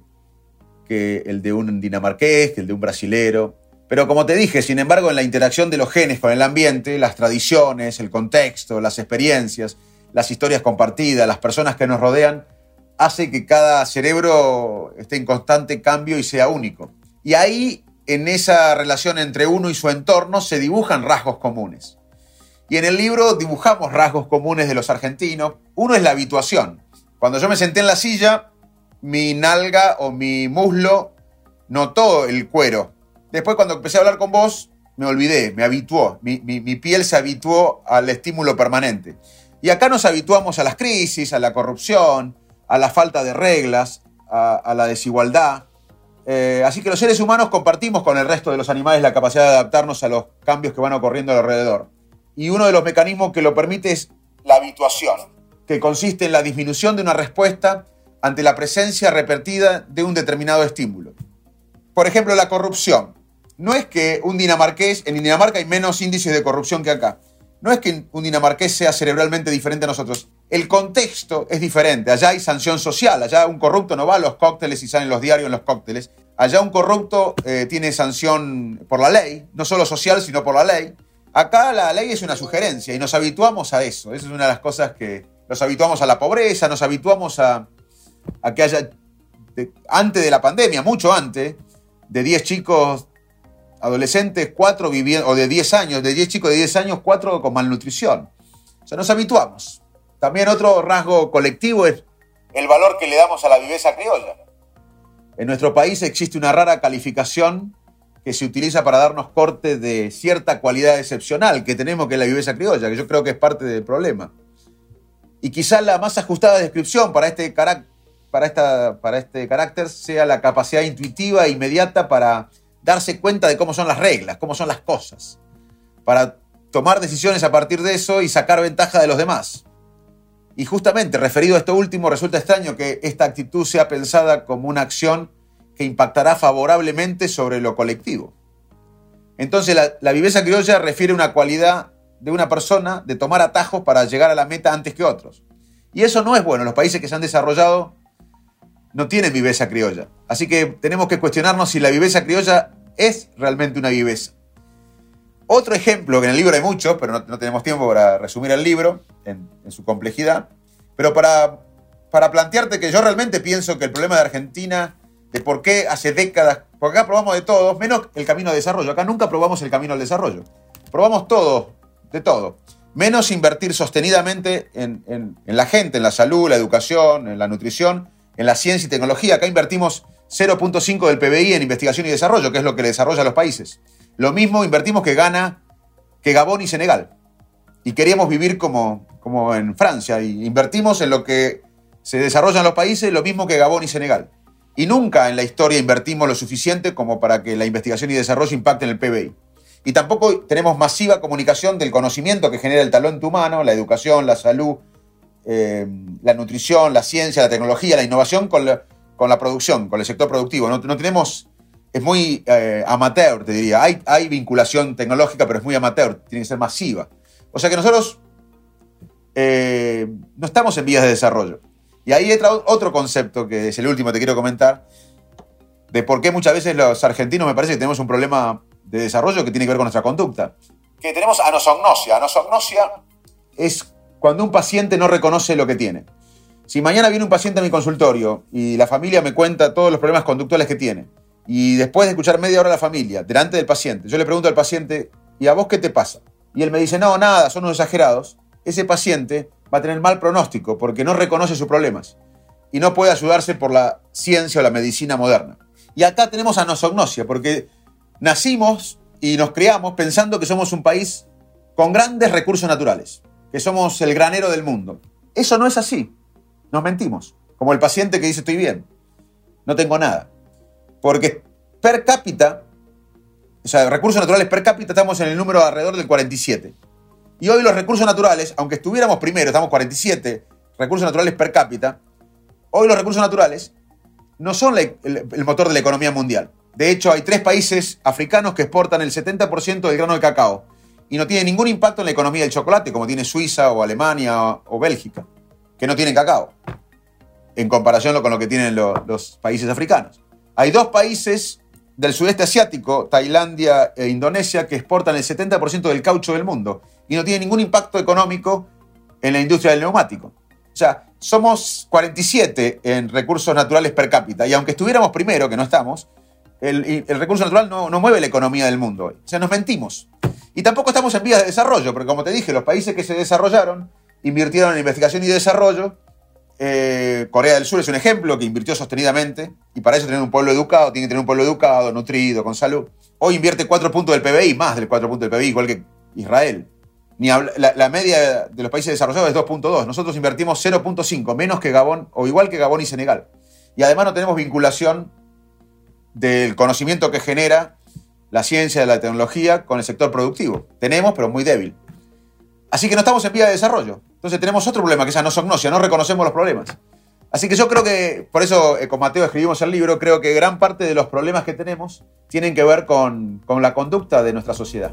que el de un dinamarqués, que el de un brasilero. Pero como te dije, sin embargo, en la interacción de los genes con el ambiente, las tradiciones, el contexto, las experiencias, las historias compartidas, las personas que nos rodean, hace que cada cerebro esté en constante cambio y sea único. Y ahí en esa relación entre uno y su entorno se dibujan rasgos comunes. Y en el libro dibujamos rasgos comunes de los argentinos. Uno es la habituación. Cuando yo me senté en la silla, mi nalga o mi muslo notó el cuero. Después cuando empecé a hablar con vos, me olvidé, me habituó. Mi, piel se habituó al estímulo permanente. Y acá nos habituamos a las crisis, a la corrupción, a la falta de reglas, a la desigualdad. Eh, así que los seres humanos compartimos con el resto de los animales la capacidad de adaptarnos a los cambios que van ocurriendo alrededor. Y uno de los mecanismos que lo permite es la habituación, que consiste en la disminución de una respuesta ante la presencia repetida de un determinado estímulo. Por ejemplo, la corrupción. No es que un dinamarqués, en Dinamarca hay menos índices de corrupción que acá. No es que un dinamarqués sea cerebralmente diferente a nosotros. El contexto es diferente. Allá hay sanción social. Allá un corrupto no va a los cócteles y salen los diarios en los cócteles. Allá un corrupto eh, tiene sanción por la ley, no solo social, sino por la ley. Acá la ley es una sugerencia y nos habituamos a eso. Esa es una de las cosas que nos habituamos a la pobreza, nos habituamos a, que haya, antes de la pandemia, mucho antes, de 10 chicos adolescentes, cuatro viviendo, o de 10 años, de 10 chicos de 10 años, cuatro con malnutrición. O sea, nos habituamos. También otro rasgo colectivo es el valor que le damos a la viveza criolla. En nuestro país existe una rara calificación que se utiliza para darnos corte de cierta cualidad excepcional que tenemos, que es la viveza criolla, que yo creo que es parte del problema. Y quizás la más ajustada descripción para este, para, esta, para este carácter sea la capacidad intuitiva e inmediata para darse cuenta de cómo son las reglas, cómo son las cosas, para tomar decisiones a partir de eso y sacar ventaja de los demás. Y justamente, referido a esto último, resulta extraño que esta actitud sea pensada como una acción que impactará favorablemente sobre lo colectivo. Entonces, la, viveza criolla refiere una cualidad de una persona de tomar atajos para llegar a la meta antes que otros. Y eso no es bueno. Los países que se han desarrollado no tienen viveza criolla. Así que tenemos que cuestionarnos si la viveza criolla es realmente una viveza. Otro ejemplo, que en el libro hay muchos, pero no, tenemos tiempo para resumir el libro en, su complejidad, pero para, para plantearte que yo realmente pienso que el problema de Argentina, de por qué hace décadas, porque acá probamos de todos, menos el camino de desarrollo, acá nunca probamos el camino al desarrollo, probamos todo, de todo, menos invertir sostenidamente en, en la gente, en la salud, la educación, en la nutrición, en la ciencia y tecnología, acá invertimos 0.5 del PBI en investigación y desarrollo, que es lo que le desarrolla a los países. Lo mismo invertimos que gana que Gabón y Senegal. Y queríamos vivir como, como en Francia. Y invertimos en lo que se desarrolla en los países, lo mismo que Gabón y Senegal. Y nunca en la historia invertimos lo suficiente como para que la investigación y desarrollo impacten el PBI. Y tampoco tenemos masiva comunicación del conocimiento que genera el talento humano, la educación, la salud, eh, la nutrición, la ciencia, la tecnología, la innovación con la, con la producción, con el sector productivo. No, no tenemos es muy eh, amateur, te diría. Hay, hay vinculación tecnológica, pero es muy amateur, tiene que ser masiva. O sea que nosotros eh, no estamos en vías de desarrollo. Y ahí entra otro concepto, que es el último que te quiero comentar, de por qué muchas veces los argentinos me parece que tenemos un problema de desarrollo que tiene que ver con nuestra conducta. Que tenemos anosognosia. Anosognosia es cuando un paciente no reconoce lo que tiene. Si mañana viene un paciente a mi consultorio y la familia me cuenta todos los problemas conductuales que tiene, y después de escuchar media hora a la familia, delante del paciente, yo le pregunto al paciente, ¿y a vos qué te pasa? Y él me dice, no, nada, son unos exagerados. Ese paciente va a tener mal pronóstico porque no reconoce sus problemas y no puede ayudarse por la ciencia o la medicina moderna. Y acá tenemos anosognosia, porque nacimos y nos criamos pensando que somos un país con grandes recursos naturales, que somos el granero del mundo. Eso no es así. Nos mentimos. Como el paciente que dice estoy bien, no tengo nada. Porque per cápita, o sea, recursos naturales per cápita estamos en el número alrededor del 47. Y hoy los recursos naturales, aunque estuviéramos primero, estamos 47 recursos naturales per cápita, hoy los recursos naturales no son el, motor de la economía mundial. De hecho, hay tres países africanos que exportan el 70% del grano de cacao y no tiene ningún impacto en la economía del chocolate, como tiene Suiza o Alemania o, Bélgica, que no tienen cacao, en comparación con lo que tienen los países africanos. Hay dos países del sudeste asiático, Tailandia e Indonesia, que exportan el 70% del caucho del mundo y no tienen ningún impacto económico en la industria del neumático. O sea, somos 47 en recursos naturales per cápita y aunque estuviéramos primero, que no estamos, el, recurso natural no, no, mueve la economía del mundo. O sea, nos mentimos. Y tampoco estamos en vías de desarrollo, porque como te dije, los países que se desarrollaron invirtieron en investigación y desarrollo eh, Corea del Sur es un ejemplo que invirtió sostenidamente y para eso tener un pueblo educado, tiene que tener un pueblo educado, nutrido, con salud. Hoy invierte 4 puntos del PBI, más del 4 puntos del PBI, igual que Israel. Ni la, media de los países desarrollados es 2.2. Nosotros invertimos 0.5, menos que Gabón, o igual que Gabón y Senegal. Y además no tenemos vinculación del conocimiento que genera la ciencia de la tecnología con el sector productivo. Tenemos, pero muy débil. Así que no estamos en vía de desarrollo. Entonces tenemos otro problema, que es anosognosia, no reconocemos los problemas. Así que yo creo que, por eso eh, con Mateo escribimos el libro, creo que gran parte de los problemas que tenemos tienen que ver con, con la conducta de nuestra sociedad.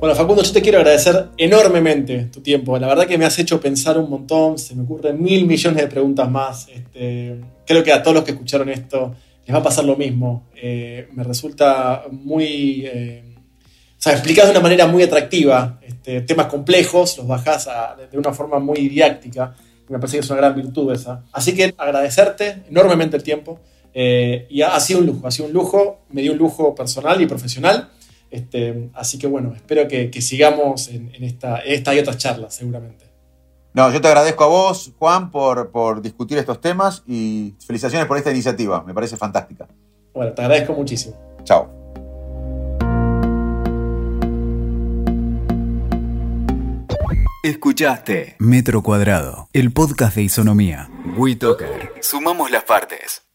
Bueno, Facundo, yo te quiero agradecer enormemente tu tiempo. La verdad que me has hecho pensar un montón, se me ocurren mil millones de preguntas más. Este, creo que a todos los que escucharon esto les va a pasar lo mismo. Eh, me resulta muy... Eh, o sea, explicas de una manera muy atractiva este, temas complejos, los bajás de una forma muy didáctica. Me parece que es una gran virtud esa. Así que agradecerte enormemente el tiempo. Eh, y ha, sido un lujo, ha sido un lujo, me dio un lujo personal y profesional. Este, así que bueno, espero que, sigamos en, esta, en esta y otras charlas, seguramente. No, yo te agradezco a vos, Juan, por, por discutir estos temas y felicitaciones por esta iniciativa. Me parece fantástica. Bueno, te agradezco muchísimo. Chao. Escuchaste Metro Cuadrado, el podcast de Isonomía. WeToker. Sumamos las partes.